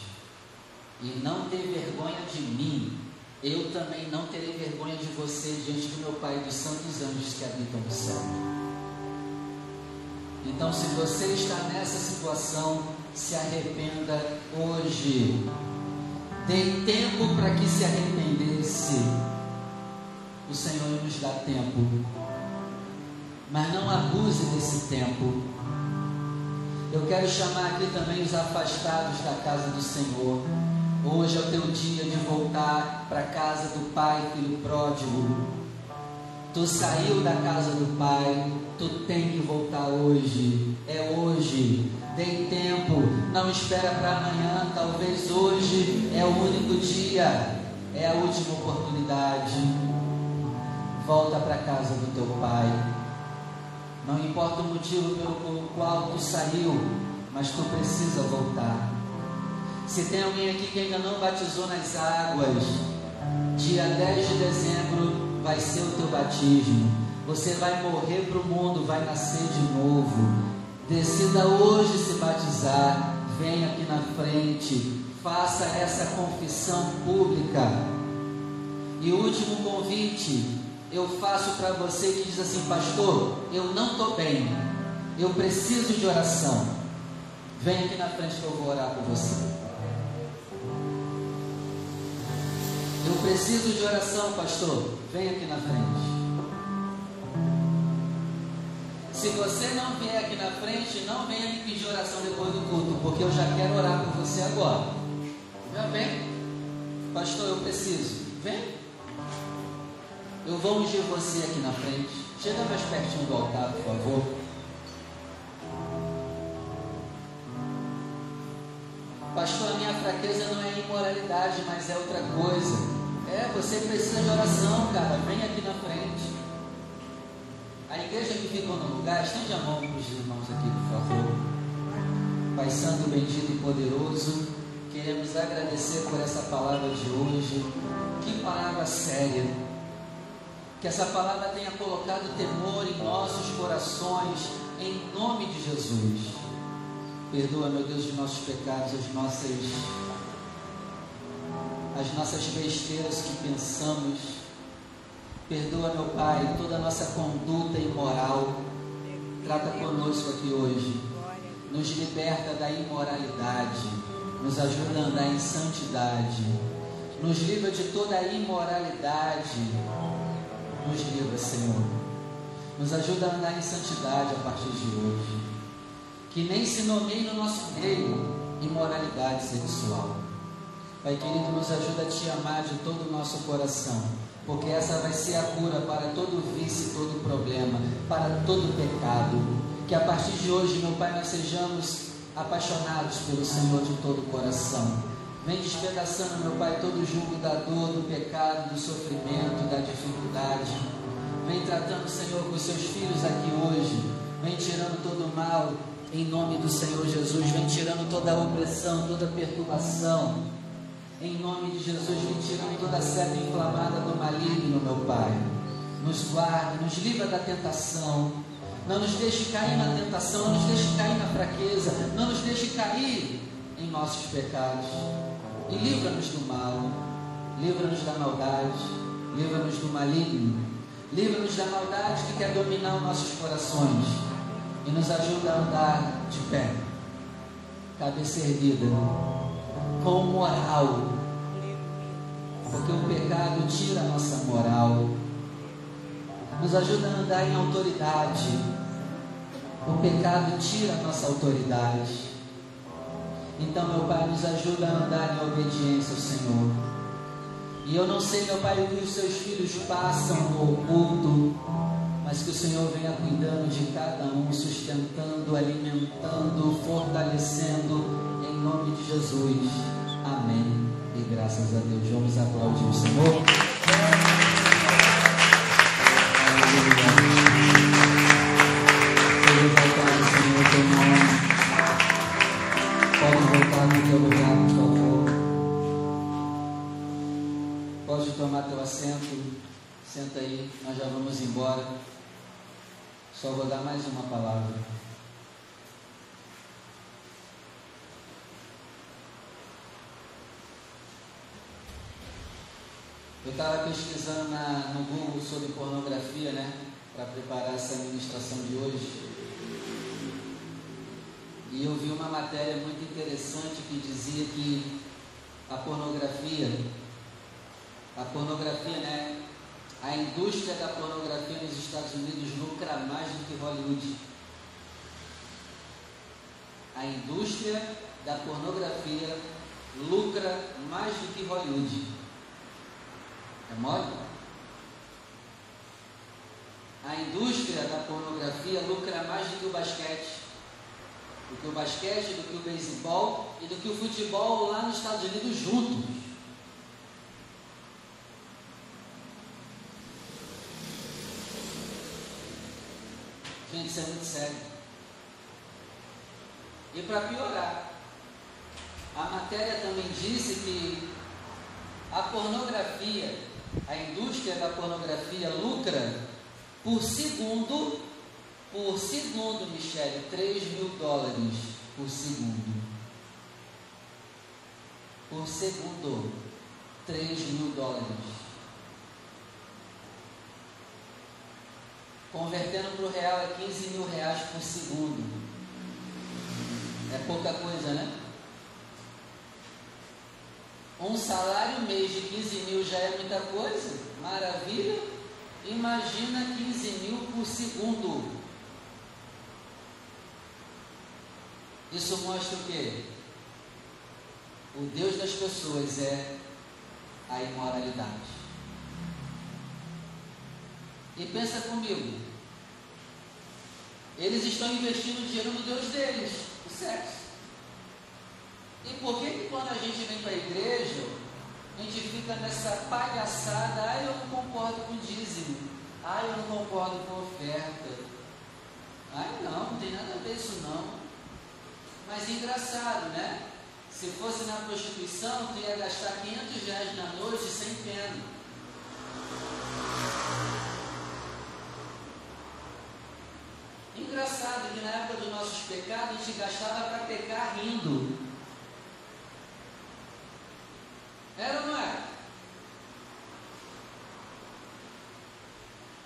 e não ter vergonha de mim, eu também não terei vergonha de você diante do meu Pai e dos santos anjos que habitam no céu. Então, se você está nessa situação, se arrependa hoje. Dê tempo para que se arrependesse. O Senhor nos dá tempo. Mas não abuse desse tempo. Eu quero chamar aqui também os afastados da casa do Senhor. Hoje é o teu dia de voltar para a casa do Pai, filho pródigo. Tu saiu da casa do Pai, tu tem que voltar hoje. É hoje. Tem tempo. Não espera para amanhã. Talvez hoje é o único dia. É a última oportunidade. Volta para a casa do teu Pai. Não importa o motivo pelo qual tu saiu, mas tu precisa voltar. Se tem alguém aqui que ainda não batizou nas águas, dia 10 de dezembro vai ser o teu batismo. Você vai morrer para o mundo, vai nascer de novo. Decida hoje se batizar. Venha aqui na frente. Faça essa confissão pública. E o último convite eu faço para você que diz assim, pastor, eu não estou bem. Eu preciso de oração. Vem aqui na frente que eu vou orar por você. Preciso de oração, pastor. Vem aqui na frente. Se você não vier aqui na frente, não venha me pedir oração depois do culto, porque eu já quero orar por você agora. Já vem. Pastor, eu preciso. Vem. Eu vou ungir você aqui na frente. Chega mais pertinho do altar, por favor. Pastor, a minha fraqueza não é imoralidade, mas é outra coisa. É, você precisa de oração, cara. Vem aqui na frente. A igreja que ficou no lugar, estende a mão para os irmãos aqui, por favor. Pai Santo, bendito e poderoso, queremos agradecer por essa palavra de hoje. Que palavra séria. Que essa palavra tenha colocado temor em nossos corações, em nome de Jesus. Perdoa, meu Deus, os nossos pecados, as nossas as nossas besteiras que pensamos. Perdoa, meu Pai, toda a nossa conduta imoral. Trata conosco aqui hoje. Nos liberta da imoralidade. Nos ajuda a andar em santidade. Nos livra de toda a imoralidade. Nos livra, Senhor. Nos ajuda a andar em santidade a partir de hoje. Que nem se nomeie no nosso meio imoralidade sexual Pai querido, nos ajuda a te amar de todo o nosso coração, porque essa vai ser a cura para todo vício, todo problema, para todo pecado. Que a partir de hoje, meu Pai, nós sejamos apaixonados pelo Senhor de todo o coração. Vem despedaçando, meu Pai, todo o jugo da dor, do pecado, do sofrimento, da dificuldade. Vem tratando, Senhor, com os seus filhos aqui hoje. Vem tirando todo o mal, em nome do Senhor Jesus. Vem tirando toda a opressão, toda a perturbação em nome de Jesus, vem tirando toda a seta inflamada do maligno, meu Pai. Nos guarde, nos livra da tentação. Não nos deixe cair na tentação, não nos deixe cair na fraqueza, não nos deixe cair em nossos pecados. E livra-nos do mal, livra-nos da maldade, livra-nos do maligno, livra-nos da maldade que quer dominar os nossos corações e nos ajuda a andar de pé, cabeça erguida com moral. Porque o pecado tira a nossa moral. Nos ajuda a andar em autoridade. O pecado tira a nossa autoridade. Então, meu Pai, nos ajuda a andar em obediência ao Senhor. E eu não sei, meu Pai, o que os seus filhos passam no oculto, mas que o Senhor venha cuidando de cada um, sustentando, alimentando, fortalecendo nome de Jesus. Amém. E graças a Deus. Vamos aplaudir o Senhor. Pode voltar no teu lugar, por favor. Pode tomar teu assento. Senta aí, nós já vamos embora. Só vou dar mais uma palavra. Eu estava pesquisando na, no Google sobre pornografia, né? Para preparar essa ministração de hoje. E eu vi uma matéria muito interessante que dizia que a pornografia, a pornografia, né? A indústria da pornografia nos Estados Unidos lucra mais do que Hollywood. A indústria da pornografia lucra mais do que Hollywood. É mole? A indústria da pornografia lucra mais do que o basquete, do que o basquete, do que o beisebol e do que o futebol lá nos Estados Unidos juntos. Gente, isso é muito sério. E para piorar, a matéria também disse que a pornografia a indústria da pornografia lucra por segundo, por segundo, Michele, 3 mil dólares por segundo. Por segundo, 3 mil dólares. Convertendo para o real é 15 mil reais por segundo. É pouca coisa, né? Um salário mês de 15 mil já é muita coisa, maravilha. Imagina 15 mil por segundo. Isso mostra o quê? O Deus das pessoas é a imoralidade. E pensa comigo. Eles estão investindo dinheiro no Deus deles, o sexo. E por que, que quando a gente vem para a igreja, a gente fica nessa palhaçada, ah, eu não concordo com dízimo, ah, eu não concordo com oferta. Ai não, não tem nada a ver isso não. Mas engraçado, né? Se fosse na prostituição, tu ia gastar 500 reais na noite sem pena. Engraçado que na época dos nossos pecados a gente gastava para pecar rindo. Era ou não era?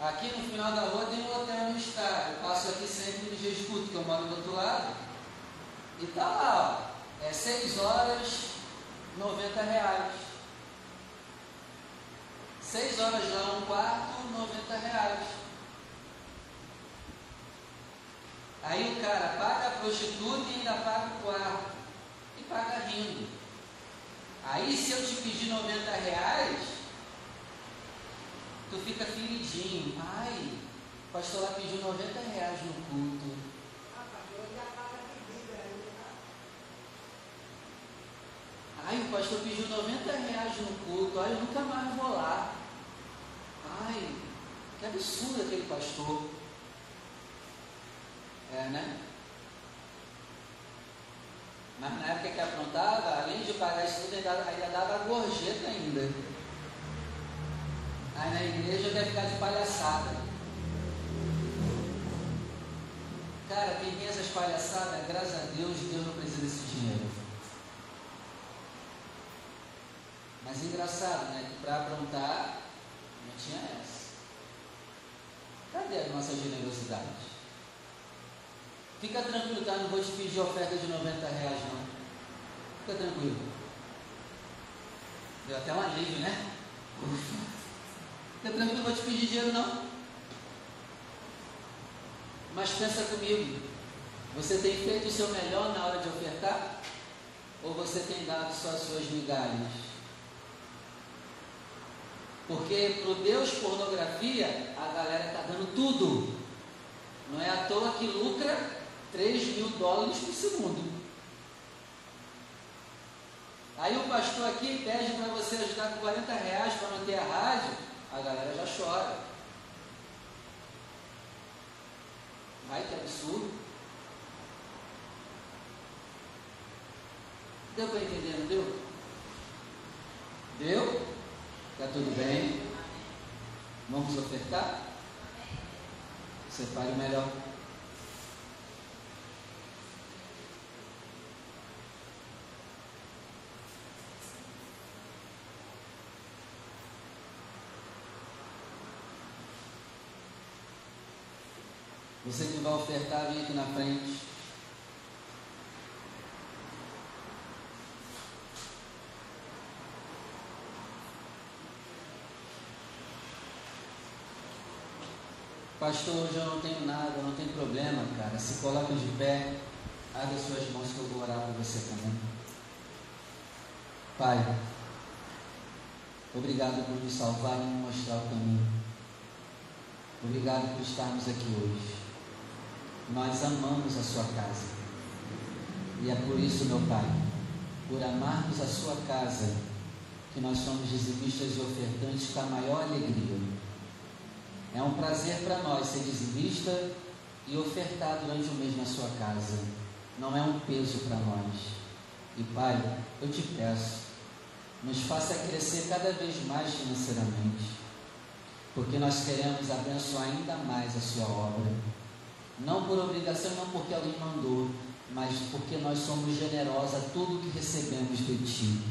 Aqui no final da rua tem um hotel no estádio. Eu passo aqui sempre no Gesputo, que eu moro do outro lado. E tá lá, ó. É 6 horas, 90 reais. 6 horas lá um quarto, 90 reais. Aí o cara paga a prostituta e ainda paga o quarto. E paga rindo. Aí se eu te pedir 90 reais, tu fica feridinho. Ai, o pastor lá pediu 90 reais no culto. Ai, o pastor pediu 90 reais no culto. Ai, eu nunca mais vou lá. Ai, que absurdo aquele pastor. É, né? Mas na época que aprontava, além de pagar isso tudo, ainda, ainda dava gorjeta ainda. Aí na igreja deve ficar de palhaçada. Cara, quem tem essas palhaçadas, graças a Deus, Deus não precisa desse dinheiro. Mas engraçado, né? Que para aprontar, não tinha essa. Cadê a nossa generosidade? Fica tranquilo, tá? Não vou te pedir oferta de 90 reais, não. Fica tranquilo. Deu até um alívio, né? Fica tranquilo, não vou te pedir dinheiro, não. Mas pensa comigo. Você tem feito o seu melhor na hora de ofertar? Ou você tem dado só as suas migalhas? Porque para o Deus pornografia, a galera está dando tudo. Não é à toa que lucra 3 mil dólares por segundo. Aí o pastor aqui pede para você ajudar com 40 reais para manter a rádio, a galera já chora. Ai, que absurdo. Deu para entender, não deu? Deu? Está tudo bem? Vamos ofertar? Separe o melhor. Você que vai ofertar, vem aqui na frente. Pastor, hoje eu não tenho nada, não tem problema, cara. Se coloca de pé, abre as suas mãos que eu vou orar por você também. Pai, obrigado por nos salvar e nos mostrar o caminho. Obrigado por estarmos aqui hoje. Nós amamos a sua casa. E é por isso, meu Pai, por amarmos a sua casa, que nós somos dizimistas e ofertantes com a maior alegria. É um prazer para nós ser dizimista e ofertar durante o mês na sua casa. Não é um peso para nós. E Pai, eu te peço, nos faça crescer cada vez mais financeiramente, porque nós queremos abençoar ainda mais a sua obra. Não por obrigação, não porque alguém mandou, mas porque nós somos generosos a tudo que recebemos de Ti.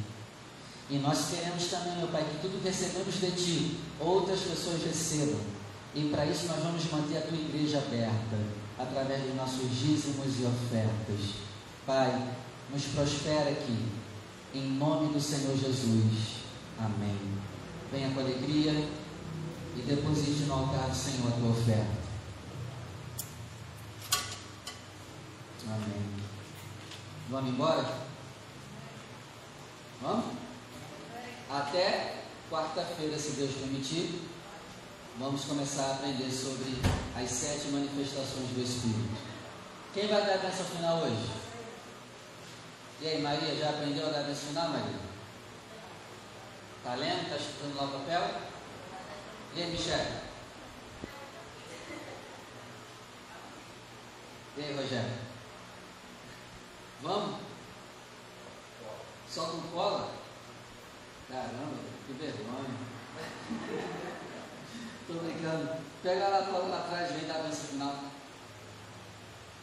E nós queremos também, meu Pai, que tudo que recebemos de Ti, outras pessoas recebam. E para isso nós vamos manter a Tua igreja aberta, através dos nossos dízimos e ofertas. Pai, nos prospera aqui, em nome do Senhor Jesus. Amém. Venha com alegria e deposite no altar do Senhor a tua oferta. Amém. Vamos embora? Vamos? Até quarta-feira, se Deus permitir, vamos começar a aprender sobre as sete manifestações do Espírito. Quem vai dar a bênção final hoje? E aí, Maria, já aprendeu a dar a bênção final, Maria? Está lendo? Está escutando lá o papel? E aí, Michele? E aí, Rogério? Vamos? Só com cola? Caramba, que vergonha. Tô brincando. Pega lá a cola lá atrás, vem dar a benção final.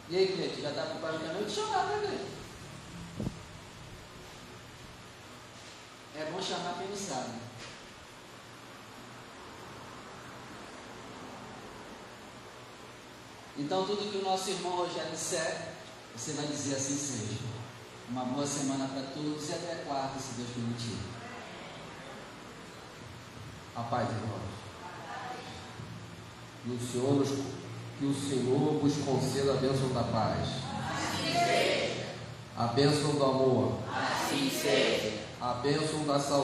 E aí, Cleide, já está preparado para noite? Chamar para ver. É bom chamar quem não sabe. Então, tudo que o nosso irmão Rogério disser, você vai dizer assim seja. Uma boa semana para todos e até quarta, se Deus permitir. A paz, irmãos. Que o Senhor, que o Senhor vos conceda a bênção da paz. Assim seja. A bênção do amor. Assim seja. a bênção da saúde.